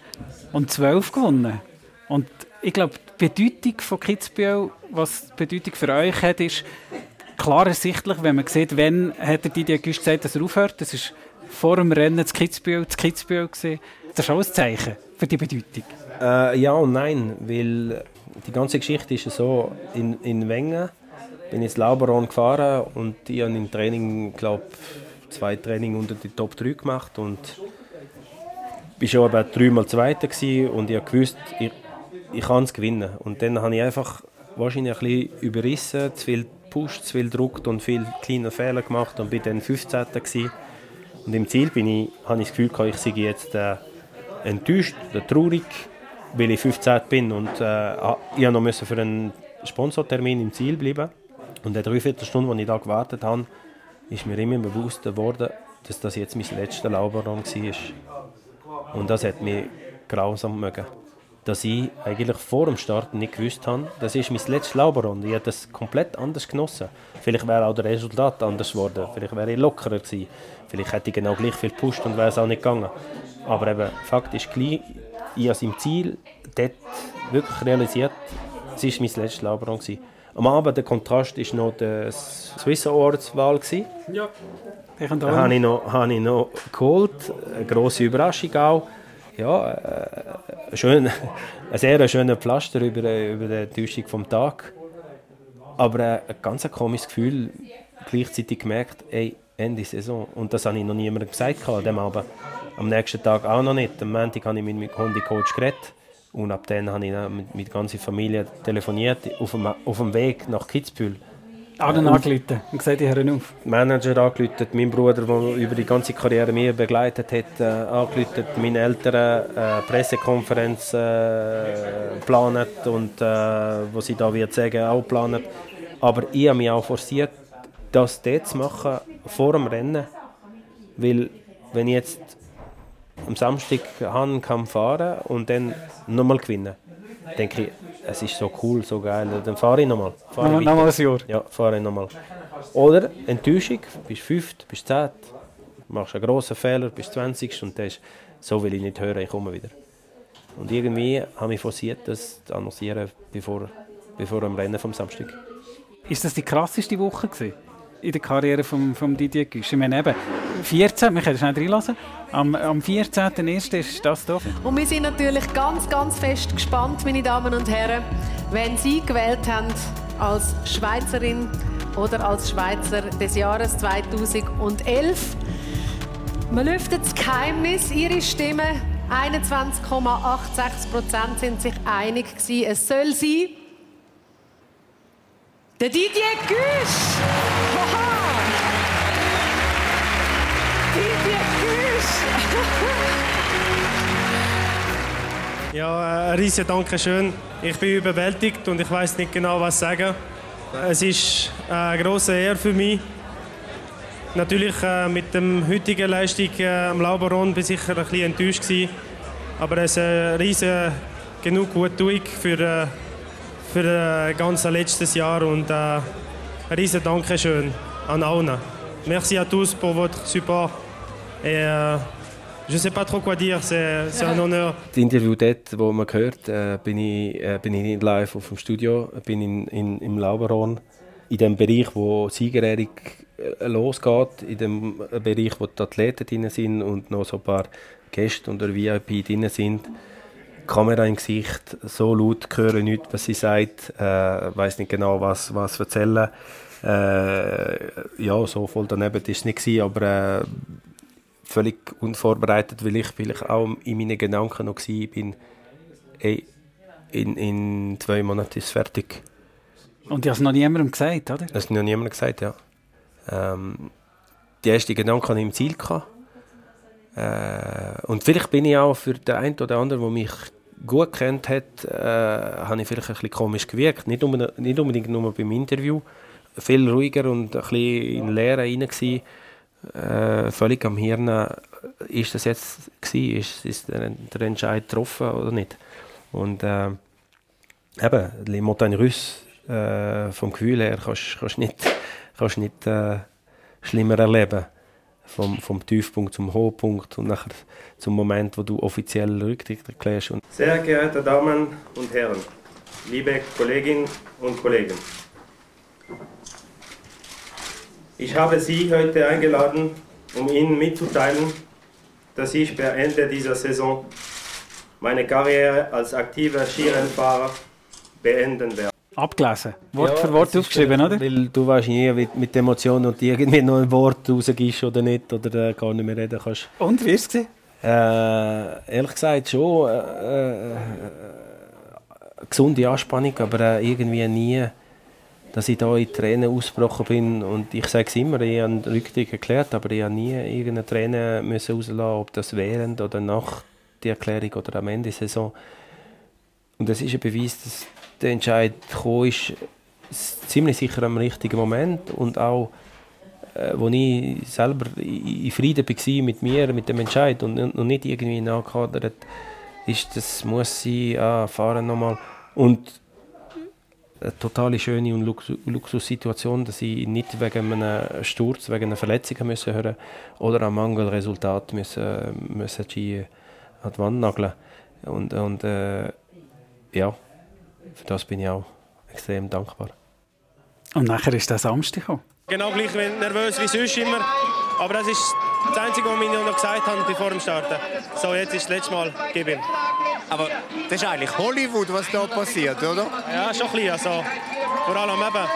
und 12 gewonnen. Und ich glaube, die Bedeutung von Kitzbühel, was die Bedeutung für euch hat, ist klar ersichtlich, wenn man sieht, wann hat der Didier Güst gesagt, dass er aufhört. Das ist vor dem Rennen zu Kitzbühel, zu Kitzbühel. Das ist auch ein Zeichen für die Bedeutung. Äh, ja und nein, weil die ganze Geschichte ist so, in, in Wengen bin ich ins Lauberon gefahren und ich habe im Training, glaube zwei Training unter die Top 3 gemacht und war schon dreimal Zweiter und ich wusste, ich, ich kann es gewinnen. Und dann habe ich einfach wahrscheinlich ein bisschen überrissen, zu viel gepusht, zu viel gedruckt und viele kleine Fehler gemacht und bin dann 15. Gewesen. Und im Ziel bin ich, habe ich das Gefühl, ich sei jetzt äh, enttäuscht oder traurig, weil ich 15 bin und äh, ich noch müssen für einen Sponsortermin im Ziel bleiben. Und in der Dreiviertelstunde, als ich da gewartet habe, ist mir immer bewusst geworden, dass das jetzt mein letzter Lauberraum war. Und das hat mich grausam mögen. Dass ich eigentlich vor dem Start nicht gewusst habe, das ist mein letztes Lauberrund. Ich habe das komplett anders genossen. Vielleicht wäre auch das Resultat anders geworden. Vielleicht wäre ich lockerer gewesen. Vielleicht hätte ich genau gleich viel gepusht und wäre es auch nicht gegangen. Aber eben, Fakt ist gleich, ich habe es im Ziel dort wirklich realisiert, es war mein letztes Lauberrund. Am Abend der Kontrast war noch die Swiss Awards Wahl. Ja. Da habe ich, noch, habe ich noch geholt. Eine grosse Überraschung auch. Ja, äh, schön, ein sehr schöner Pflaster über, über die Enttäuschung vom Tag. Aber äh, ein ganz komisches Gefühl, gleichzeitig gemerkt, ey, Ende Saison. Und das habe ich noch niemandem gesagt an dem Abend. Am nächsten Tag auch noch nicht. Am Montag habe ich mit meinem Hundecoach geredet. Und ab dann habe ich mit, mit der ganzen Familie telefoniert, auf dem, auf dem Weg nach Kitzbühel. Auch dann angerufen und gesagt, ich höre auf. Manager angerufen, mein Bruder, der über die ganze Karriere mich begleitet hat, äh, angerufen, meine Eltern äh, Pressekonferenz äh, und äh, was sie da wird sagen, auch geplant. Aber ich habe mich auch forciert, das dort zu machen, vor dem Rennen. Weil, wenn ich jetzt am Samstag Han kann fahren und dann nochmal gewinnen. Denke ich, es ist so cool, so geil, dann fahre ich nochmal. Nochmal noch ein Jahr? Ja, fahre ich nochmal. Oder Enttäuschung, bist fünft, bist zehnt, machst einen grossen Fehler, bist 20 und das so will ich nicht hören, ich komme wieder. Und irgendwie habe ich forciert, das zu annoncieren, bevor, bevor am Rennen vom Samstag. Ist das die krasseste Woche gewesen? In der Karriere von vom Didier Güsch. Ich meine eben, 14, wir können schnell. Am, am 14.01. ist das hier. Und wir sind natürlich ganz, ganz fest gespannt, meine Damen und Herren, wenn Sie gewählt haben als Schweizerin oder als Schweizer des Jahres 2011. Man lüftet das Geheimnis, Ihre Stimme 21,86 Prozent sind sich einig gewesen. Es soll sein der Didier Güsch. Didier Güsch. *laughs* ja, ein riesiges Dankeschön. Ich bin überwältigt und ich weiß nicht genau, was sagen. Es ist eine große Ehre für mich. Natürlich äh, mit der heutigen Leistung äh, am Lauberon bin ich sicher ein bisschen enttäuscht gewesen. Aber es ist ein riesen genug gut für äh, für das ganze letztes Jahr und äh, ein riesen Dankeschön an allen. Merci à tous pour votre support et äh, je sais pas trop quoi dire, c'est un *laughs* honneur. Das Interview dort, wo man hört, äh, bin, ich, äh, bin ich nicht live auf dem Studio, bin in, in, im Lauberon, in dem Bereich, wo Siegerehrung äh, losgeht, in dem Bereich, wo die Athleten drin sind und noch so ein paar Gäste und VIP drin sind. Kamera im Gesicht, so laut höre nicht, was sie sagt, äh, weiß nicht genau, was, was erzählen. Äh, ja, so voll daneben war es nicht, aber äh, völlig unvorbereitet, weil ich vielleicht auch in meinen Gedanken noch war, bin, ey, in, in zwei Monaten ist es fertig. Und du hast es noch niemandem gesagt, oder? Das hat noch niemandem gesagt, ja. Ähm, die ersten Gedanken hatte ich im Ziel. Gehabt. Äh, und vielleicht bin ich auch für den einen oder anderen, der mich gut kennt hat, äh, habe ich vielleicht ein bisschen komisch gewirkt. Nicht, unbedingt, nicht unbedingt nur beim Interview, viel ruhiger und ein bisschen in Leere rein gewesen. Äh, völlig am Hirn, ist das jetzt gewesen? Ist, ist der, der Entscheid getroffen oder nicht? Und äh, eben, die Montagne Russe, äh, vom Gefühl her, kannst du nicht, kannst nicht äh, schlimmer erleben. Vom, vom Tiefpunkt zum Hochpunkt und nachher zum Moment, wo du offiziell Rücktritt erklärst. Sehr geehrte Damen und Herren, liebe Kolleginnen und Kollegen. Ich habe Sie heute eingeladen, um Ihnen mitzuteilen, dass ich per Ende dieser Saison meine Karriere als aktiver Skirennfahrer beenden werde. Abgelesen. Wort Ja, für Wort aufgeschrieben, äh, oder? Weil du weißt nie wie- mit Emotionen und irgendwie noch ein Wort rausgibst oder nicht oder äh, gar nicht mehr reden kannst. Und, wie ist es? gewesen? Äh, ehrlich gesagt schon äh, äh, gesunde Anspannung, aber äh, irgendwie nie, dass ich da in Tränen ausgebrochen bin. Und ich sage es immer, ich habe Rücktritt erklärt, aber ich habe nie irgendeine Träne müssen rauslassen, ob das während oder nach der Erklärung oder am Ende der Saison. Und das ist ein Beweis, dass der Entscheid gekommen ist, ziemlich sicher am richtigen Moment und auch äh, wo ich selber in Frieden war mit mir, mit dem Entscheid und, und nicht irgendwie nachgehadert, ist, das muss sein, ah, fahren nochmal. Und eine totale schöne und Lux Luxussituation, dass ich nicht wegen einem Sturz, wegen einer Verletzung müssen hören oder am Mangelresultat müssen, müssen die an die Wand nageln. Und, und äh, ja, für das bin ich auch extrem dankbar. Und nachher ist der Samstag gekommen. Genau gleich wie nervös wie sonst immer. Aber das ist das Einzige, was ich noch gesagt habe bevor dem Starten. So, jetzt ist das letzte Mal, gib ihm. Aber das ist eigentlich Hollywood, was da passiert, oder? Ja, schon ein bisschen. Also, vor allem eben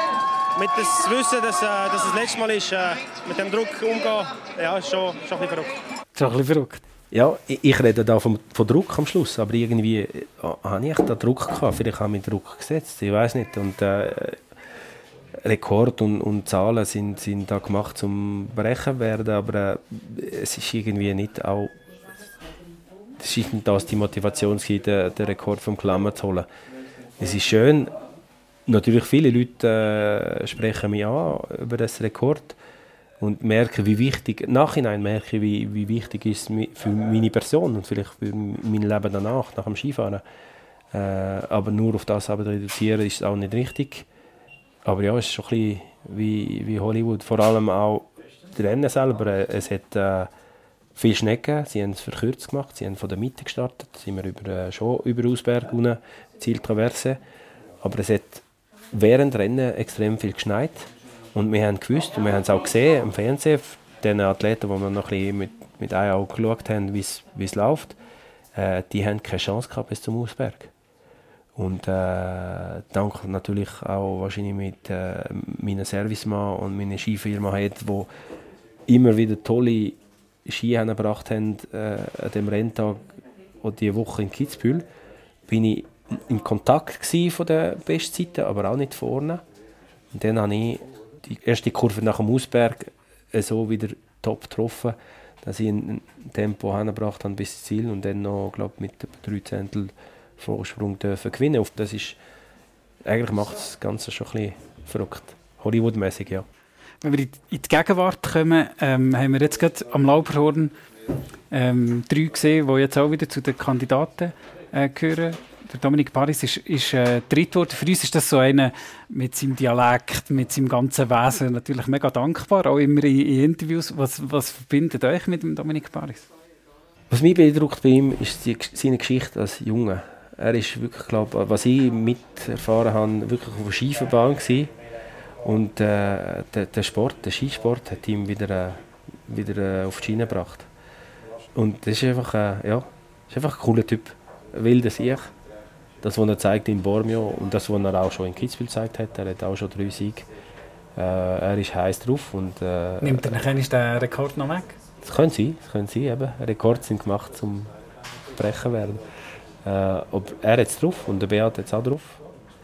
mit das Wissen, dass, äh, dass es das letzte Mal ist, äh, mit dem Druck umgehen, ja, ist schon, schon ein bisschen verrückt. So ein bisschen verrückt. Ja, ich, rede da vom, von Druck am Schluss, aber irgendwie äh, habe ich da Druck gehabt. Vielleicht habe ich Druck gesetzt, ich weiß nicht. Und äh, Rekord und, und Zahlen sind, sind da gemacht zum Brechen werden, aber äh, es ist irgendwie nicht auch es ist nicht das die Motivation den, den Rekord vom Klammer zu holen. Es ist schön, natürlich viele Leute äh, sprechen mich an über das Rekord und merke, wie wichtig, nachhinein merke wie, wie wichtig ist für meine Person und vielleicht für mein Leben danach, nach dem Skifahren. Äh, aber nur auf das aber reduzieren ist auch nicht richtig. Aber ja, es ist schon ein bisschen wie, wie Hollywood. Vor allem auch die Rennen selber. Es hat äh, viel Schnee gegeben. Sie haben es verkürzt gemacht. Sie haben von der Mitte gestartet. Sind wir über, äh, schon über Ausberg unten, Zieltraverse. Aber es hat während Rennen extrem viel geschneit. Und wir haben gewusst, und wir haben es auch gesehen im Fernsehen, den Athleten, wo wir noch ein bisschen mit, mit einem Auge geschaut haben, wie es- läuft, äh, die haben keine Chance gehabt bis zum Ausberg. Und äh, dank natürlich auch wahrscheinlich mit äh, meinem Servicemann und meiner Skifirma wo immer wieder tolle Ski haben gebracht haben äh, an dem Renntag oder die Woche in Kitzbühel, bin ich in Kontakt von der Bestzeiten, aber auch nicht vorne. Und dann habe ich die erste Kurve nach dem Ausberg äh, so wieder top getroffen, dass ich ein Tempo hingebracht habe bis ins Ziel und dann noch, glaube mit drei Zehntel Vorsprung dürfen gewinnen. Das ist, eigentlich macht das Ganze schon ein bisschen verrückt. Hollywood-mäßig, ja. Wenn wir in die Gegenwart kommen, ähm, haben wir jetzt gerade am Lauberhorn ähm, drei gesehen, die jetzt auch wieder zu den Kandidaten äh, gehören. Der Dominik Paris ist, ist äh, dritt. Für uns ist das so einer mit seinem Dialekt, mit seinem ganzen Wesen natürlich mega dankbar, auch immer in, in Interviews. Was, was verbindet euch mit dem Dominik Paris? Was mich beeindruckt bei ihm, ist die, seine Geschichte als Junge. Er ist wirklich, glaube was ich miterfahren habe, wirklich auf der Skifahrbahn gewesen. Und äh, der, der Sport, der Skisport, hat ihn wieder, äh, wieder äh, auf die Schiene gebracht. Und das ist einfach, äh, ja, ist einfach ein cooler Typ. Wilder Sieg. Das, was er zeigt in Bormio und das, was er auch schon in Kitzbühel gezeigt hat, er hat auch schon drei Siege. Äh, er ist heiß drauf und äh, Nimmt er den Rekord noch weg? das können sie, das können sie eben. Rekorde sind gemacht zum brechen werden. Äh, ob er hat es drauf und der Beat hat es auch drauf.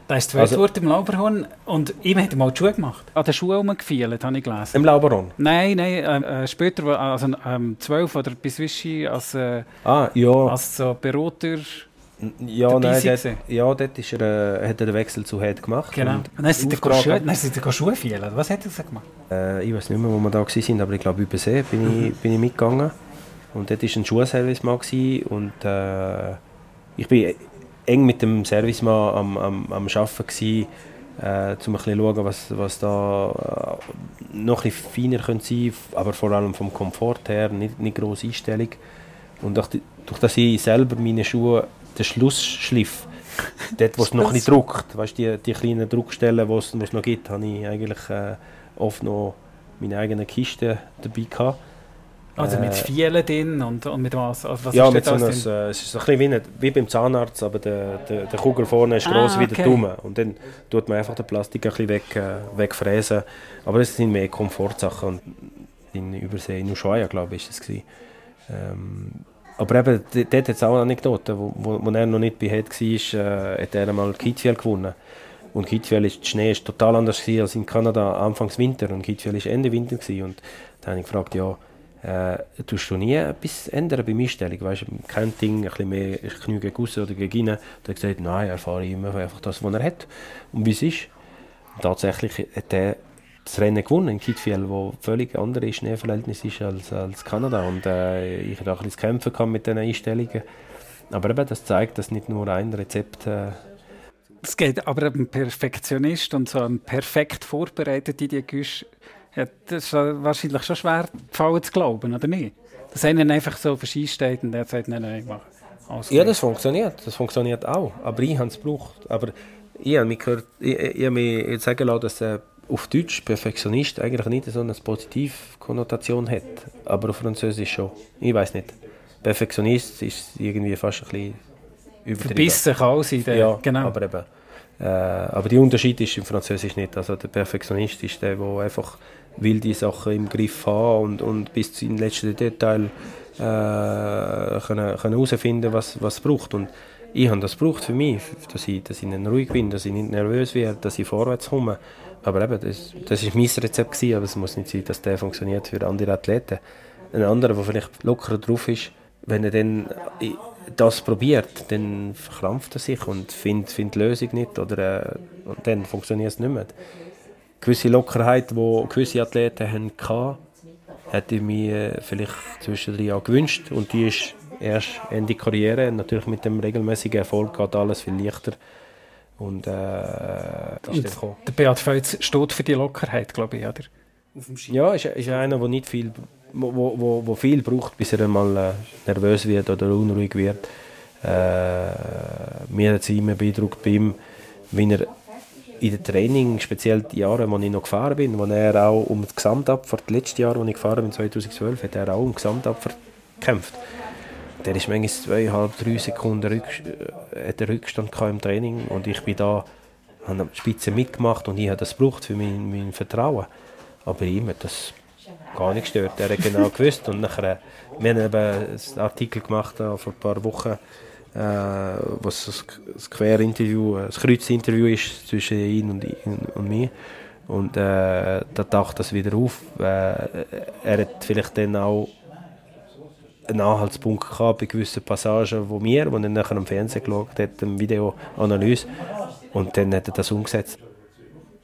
Da ist zweit Also- im Lauberhorn und ihm hat er mal die Schuhe gemacht. An den Schuhen rumgefeilt, habe ich gelesen. Im Lauberon. Nein, nein, äh, äh, später, also ähm, 12 oder bis Wischi als, äh, Ah, ja. als so Berater. Ja, dabei nein, gewesen? ja, dort ist er, äh, hat er den Wechsel zu Head gemacht. Genau. Und dann sind sie Schuhe, fielen. Was hat er gemacht? Äh, ich weiß nicht mehr, wo wir da waren, aber ich glaube, über See bin, ich, bin ich mitgegangen. Und dort war ein Schuhservice mal gewesen, und äh, ich bin eng mit dem Servicemann am, am, am Arbeiten gewesen, äh, um ein bisschen zu schauen, was, was da äh, noch ein feiner könnte sein aber vor allem vom Komfort her, nicht, nicht grosse Einstellung. Und durch, die- durch dass ich selber meine Schuhe, den Schlussschliff, dort wo es noch bisschen druckt, weißt, die, die kleinen Druckstellen, die es es noch gibt, habe ich eigentlich äh, oft noch meine eigene Kiste dabei gehabt. Also mit Äh, Fielen drin und, und mit was? Also was ja, ist mit so einem, äh, es ist ein bisschen wie, nicht- wie beim Zahnarzt, aber der, der, der Kugel vorne ist Ah, groß wie der okay. Daumen. Und dann tut man einfach den Plastik ein bisschen weg, äh, wegfräsen. Aber das sind mehr Komfortsachen. Und in Übersee, in Ushuaia, glaube ich, ist gewesen. Ähm, aber eben, dort hat es auch Anekdoten, wo, wo, wo er noch nicht bei Head war, äh, hat er einmal Kitfiel gewonnen. Und Kitfiel ist, der Schnee ist total anders als in Kanada Anfangs Winter und Kitfiel ist Ende Winter gewesen. Und dann habe ich gefragt, ja, äh, tust du nie etwas ändern bei Einstellung? Weißt du, kein Ding, ein bisschen mehr knie gegen oder gegen. Und er hat gesagt, nein, er fahre immer einfach das, was er hat und wie es ist. Und tatsächlich hat er das Rennen gewonnen in Kitfiel, wo völlig andere Schneeverhältnisse ist als, als Kanada. Und äh, ich hatte auch ein bisschen zu kämpfen mit diesen Einstellungen. Aber eben, das zeigt, dass nicht nur ein Rezept äh, Es geht aber ein Perfektionist und so ein perfekt vorbereiteter Didier Güsch, ja, das ist wahrscheinlich schon schwer gefallen zu glauben, oder nicht? Dass einer einfach so steht und der sagt, nein, nein, mach. Alles Ja, das funktioniert. Das funktioniert auch. Aber ich habe es gebraucht. Aber ich habe mich, gehört, ich, ich, ich habe mich jetzt sagen lassen, dass äh, auf Deutsch Perfektionist eigentlich nicht so eine positive Konnotation hat. Aber auf Französisch schon. Ich weiß nicht. Perfektionist ist irgendwie fast ein bisschen übertrieben. Verbissen kann sein, der, Ja, genau. aber eben. Äh, aber der Unterschied ist im Französisch nicht. Also der Perfektionist ist der, der einfach will die Sachen im Griff haben und, und bis zum letzten Detail äh, können, können herausfinden, was was es braucht. Und ich habe das gebraucht für mich, dass ich, dass ich nicht ruhig bin, dass ich nicht nervös werde, dass ich vorwärts komme. Aber eben, das, das ist mein Rezept gewesen, aber es muss nicht sein, dass der funktioniert für andere Athleten. Ein anderer, der vielleicht lockerer drauf ist, wenn er dann i- das probiert, dann verkrampft er sich und findet find die Lösung nicht oder äh, und dann funktioniert es nicht mehr. Gewisse Lockerheit, die gewisse Athleten hatten, hätte ich mir äh, vielleicht zwischendrin gewünscht und die ist erst Ende Karriere. Natürlich mit dem regelmäßigen Erfolg geht alles viel leichter und äh, ist Und der Beat Feutz steht für die Lockerheit, glaube ich, oder? Ja, ist, ist einer, der nicht viel, wo, wo, wo, viel braucht, bis er einmal äh, nervös wird oder unruhig wird. Äh, mir hat es immer beeindruckt bei ihm, wie er in den Training, speziell die Jahre, wo ich noch gefahren bin, wo er auch um die Gesamtabfahrt, das letzte Jahr, wo ich gefahren bin, 2012, hat er auch um die Gesamtabfahrt gekämpft. Der ist manchmal zweieinhalb, drei Sekunden Rückst äh, Rückstand im Training und ich bin da, habe die Spitze mitgemacht und ich habe das gebraucht für mein, mein Vertrauen. Aber ihm hat das gar nicht gestört. Er hat genau *laughs* gewusst. Und nachher, wir haben eben einen Artikel gemacht vor ein paar Wochen, äh, was ein ein Querinterview, ein Kreuzinterview ist zwischen ihm und, und mir. Und äh, da taucht das wieder auf. Äh, er hat vielleicht dann auch einen Anhaltspunkt gehabt bei gewissen Passagen, wo mir, wo er nachher am Fernsehen geschaut hat, eine Videoanalyse. Und dann hat er das umgesetzt.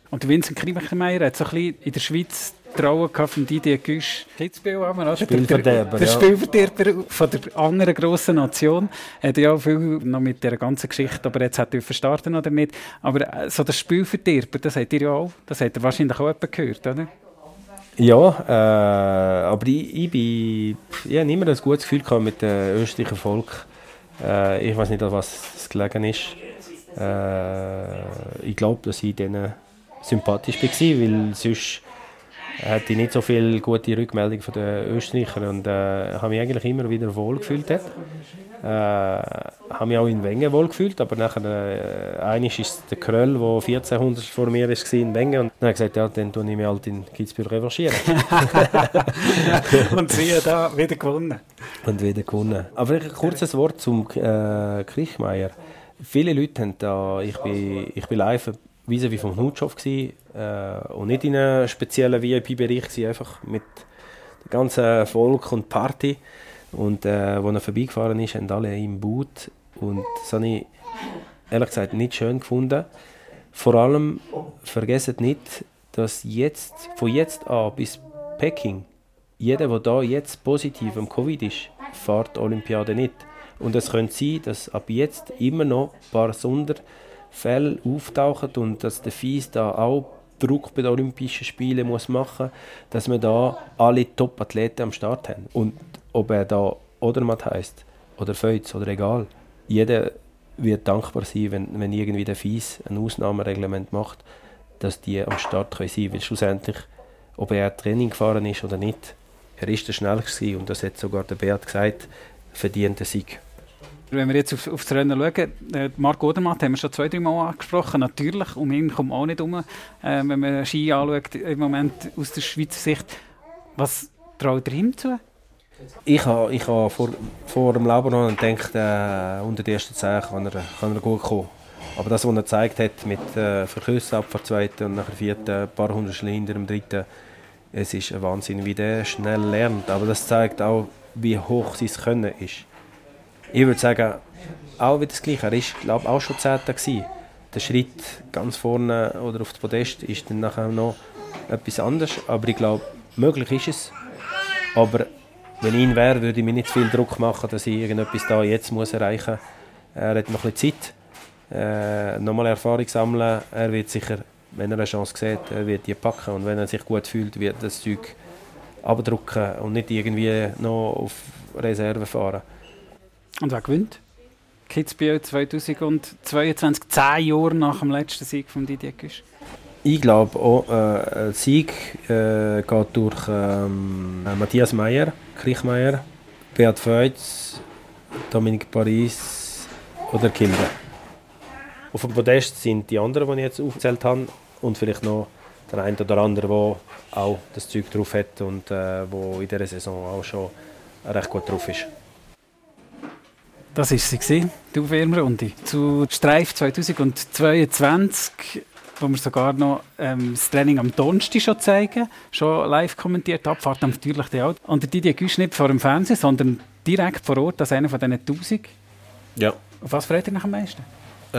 Und der Vincent Kriemecher hat so ein bisschen in der Schweiz gehabt von Didier Güsch. Kitzbühel haben wir, oder? Spielverderber, Der, der ja. Spielverderber von der anderen grossen Nation. Er hat ja auch viel noch mit der ganzen Geschichte, aber jetzt hat er verstarten oder nicht. Aber äh, so das Spielverderber, das habt ihr ja auch, das habt ihr wahrscheinlich auch gehört, oder? Ja, äh, aber ich, ich, bin, ich habe immer ein gutes Gefühl gehabt mit dem österreichischen Volk. Äh, ich weiß nicht, an was es gelegen ist. Äh, ich glaube, dass ich denen sympathisch war, weil sonst hatte ich nicht so viele gute Rückmeldungen von den Österreichern und äh, habe mich eigentlich immer wieder wohl gefühlt dort. Äh, habe mich auch in Wengen wohl gefühlt, aber nachher äh, einisch ist der Kröll, der 1400 vor mir ist, in Wengen und dann habe ich gesagt, ja, dann tue ich mich halt in Kitzbühel revanchieren. *laughs* Und sie hat da wieder gewonnen. und wieder gewonnen. Aber ein kurzes Wort zum äh, Kriechmeier. Viele Leute haben da, ich bin, ich bin live vis wie vom Knutschhof gsi äh, und nicht in einem speziellen VIP-Bereich einfach mit dem ganzen Volk und Party. Und äh, als er vorbeigefahren ist, haben alle im Boot Und das habe ich ehrlich gesagt nicht schön gefunden. Vor allem vergessen nicht, dass jetzt, von jetzt an bis Peking, jeder, der da jetzt positiv am Covid ist, fährt die Olympiade nicht. Und es könnte sein, dass ab jetzt immer noch ein paar Sonderfälle auftauchen und dass der Fies da auch Druck bei den Olympischen Spielen muss machen dass wir da alle Top-Athleten am Start haben. Und ob er da Odermatt heisst oder Feuz oder egal, jeder wird dankbar sein, wenn, wenn irgendwie der Fies ein Ausnahmereglement macht, dass die am Start können sein können. Schlussendlich, ob er Training gefahren ist oder nicht, er ist der Schnellste und das hat sogar der Beat gesagt, verdient der Sieg. Wenn wir jetzt auf, auf das Rennen schauen, äh, Marco Odermatt haben wir schon zwei, drei Mal angesprochen. Natürlich, um ihn kommt auch nicht um, äh, wenn man Ski anschaut, im Moment aus der Schweizer Sicht. Was traut ihr ihm zu? Ich habe ich ha vor, vor dem Laboran gedacht, äh, unter den ersten zehn kann er, kann er gut kommen. Aber das, was er gezeigt hat mit äh, Verküssen ab der zweiten und nachher vierten, ein paar hundert hinter dem dritten, es ist ein Wahnsinn, wie der schnell lernt. Aber das zeigt auch, wie hoch sein Können ist. Ich würde sagen, auch wieder das Gleiche. Er war, glaube auch schon Zehnter. Der Schritt ganz vorne oder auf das Podest ist dann nachher noch etwas anderes. Aber ich glaube, möglich ist es. Aber wenn ich ihn wäre, würde ich mir nicht viel Druck machen, dass ich irgendetwas da jetzt muss erreichen muss. Er hat noch ein bisschen Zeit. Äh, nochmal Erfahrung sammeln. Er wird sicher, wenn er eine Chance sieht, er wird die packen. Und wenn er sich gut fühlt, wird das Zeug abdrucken und nicht irgendwie noch auf Reserve fahren. Und wer gewinnt? Kitzbühel 2022, zehn Jahre nach dem letzten Sieg von Didier Güsch. Ich glaube auch, äh, Sieg äh, geht durch ähm, Matthias Meyer, Kriechmeier, Beat Feutz, Dominique Paris oder Kilde. Auf dem Podest sind die anderen, die ich jetzt aufgezählt habe und vielleicht noch der eine oder andere, der auch das Zeug drauf hat und äh, wo in dieser Saison auch schon recht gut drauf ist. Das war sie, die Aufwärmrunde. Zu Streif 2022, wo wir sogar noch ähm, das Training am Donnerstag schon zeigen, schon live kommentiert, Abfahrt natürlich auch. Und der Didier Güsch nicht vor dem Fernsehen, sondern direkt vor Ort als einer von diesen 1000. Ja. Auf was freut ihr noch am meisten? Äh,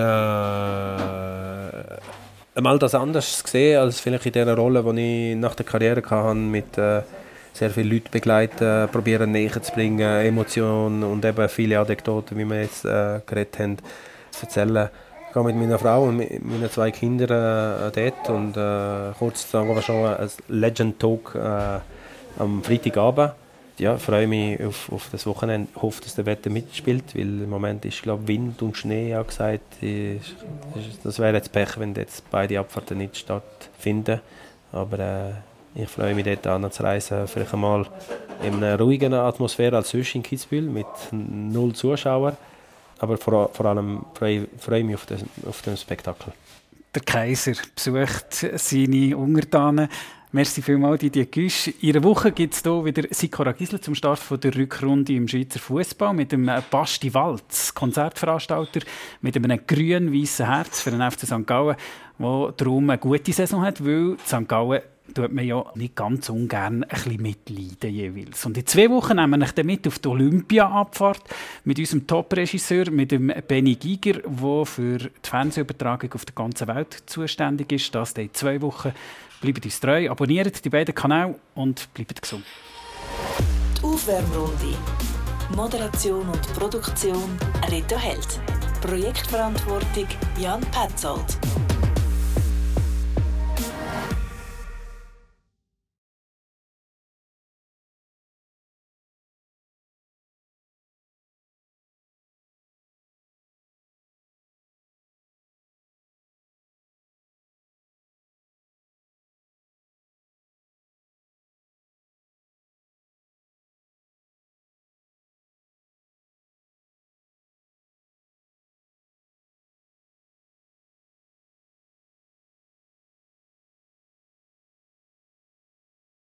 einmal das anders gesehen, als vielleicht in der Rolle, die ich nach der Karriere hatte, mit äh, sehr viele Leute begleiten, probieren näher zu bringen, Emotionen und eben viele Anekdoten, wie wir jetzt äh, geredet haben, zu erzählen. Gehe mit meiner Frau und meinen zwei Kindern äh, dort und äh, kurz sagen wir schon ein Legend Talk äh, am Freitagabend. Ja, freue mich auf, auf das Wochenende. Hoffe, dass der Wetter mitspielt, weil im Moment ist glaube Wind und Schnee auch gesagt. das wäre jetzt Pech, wenn jetzt beide Abfahrten nicht stattfinden. Aber äh, ich freue mich dort anzureisen, vielleicht einmal in einer ruhigen Atmosphäre als sonst in Kitzbühel mit null Zuschauern. Aber vor, vor allem freue, freue ich mich auf den, auf den Spektakel. Der Kaiser besucht seine Untertanen. Merci vielmals, Didier Güsch. In einer Woche gibt es hier wieder Sikora Gisler zum Start von der Rückrunde im Schweizer Fußball mit dem Basti Walz, Konzertveranstalter mit einem grün-weißen Herz für den FC St. Gallen, der darum eine gute Saison hat, weil St. Gallen tut man ja nicht ganz ungern ein bisschen mitleiden jeweils. Und in zwei Wochen nehmen wir euch mit auf die Olympia-Abfahrt mit unserem Top-Regisseur, mit dem Benny Giger, der für die Fernsehübertragung auf der ganzen Welt zuständig ist. Das in zwei Wochen. Bleibt uns treu, abonniert die beiden Kanäle und bleibt gesund. Die Aufwärmrunde. Moderation und Produktion Rito Held. Projektverantwortung Jan Petzold.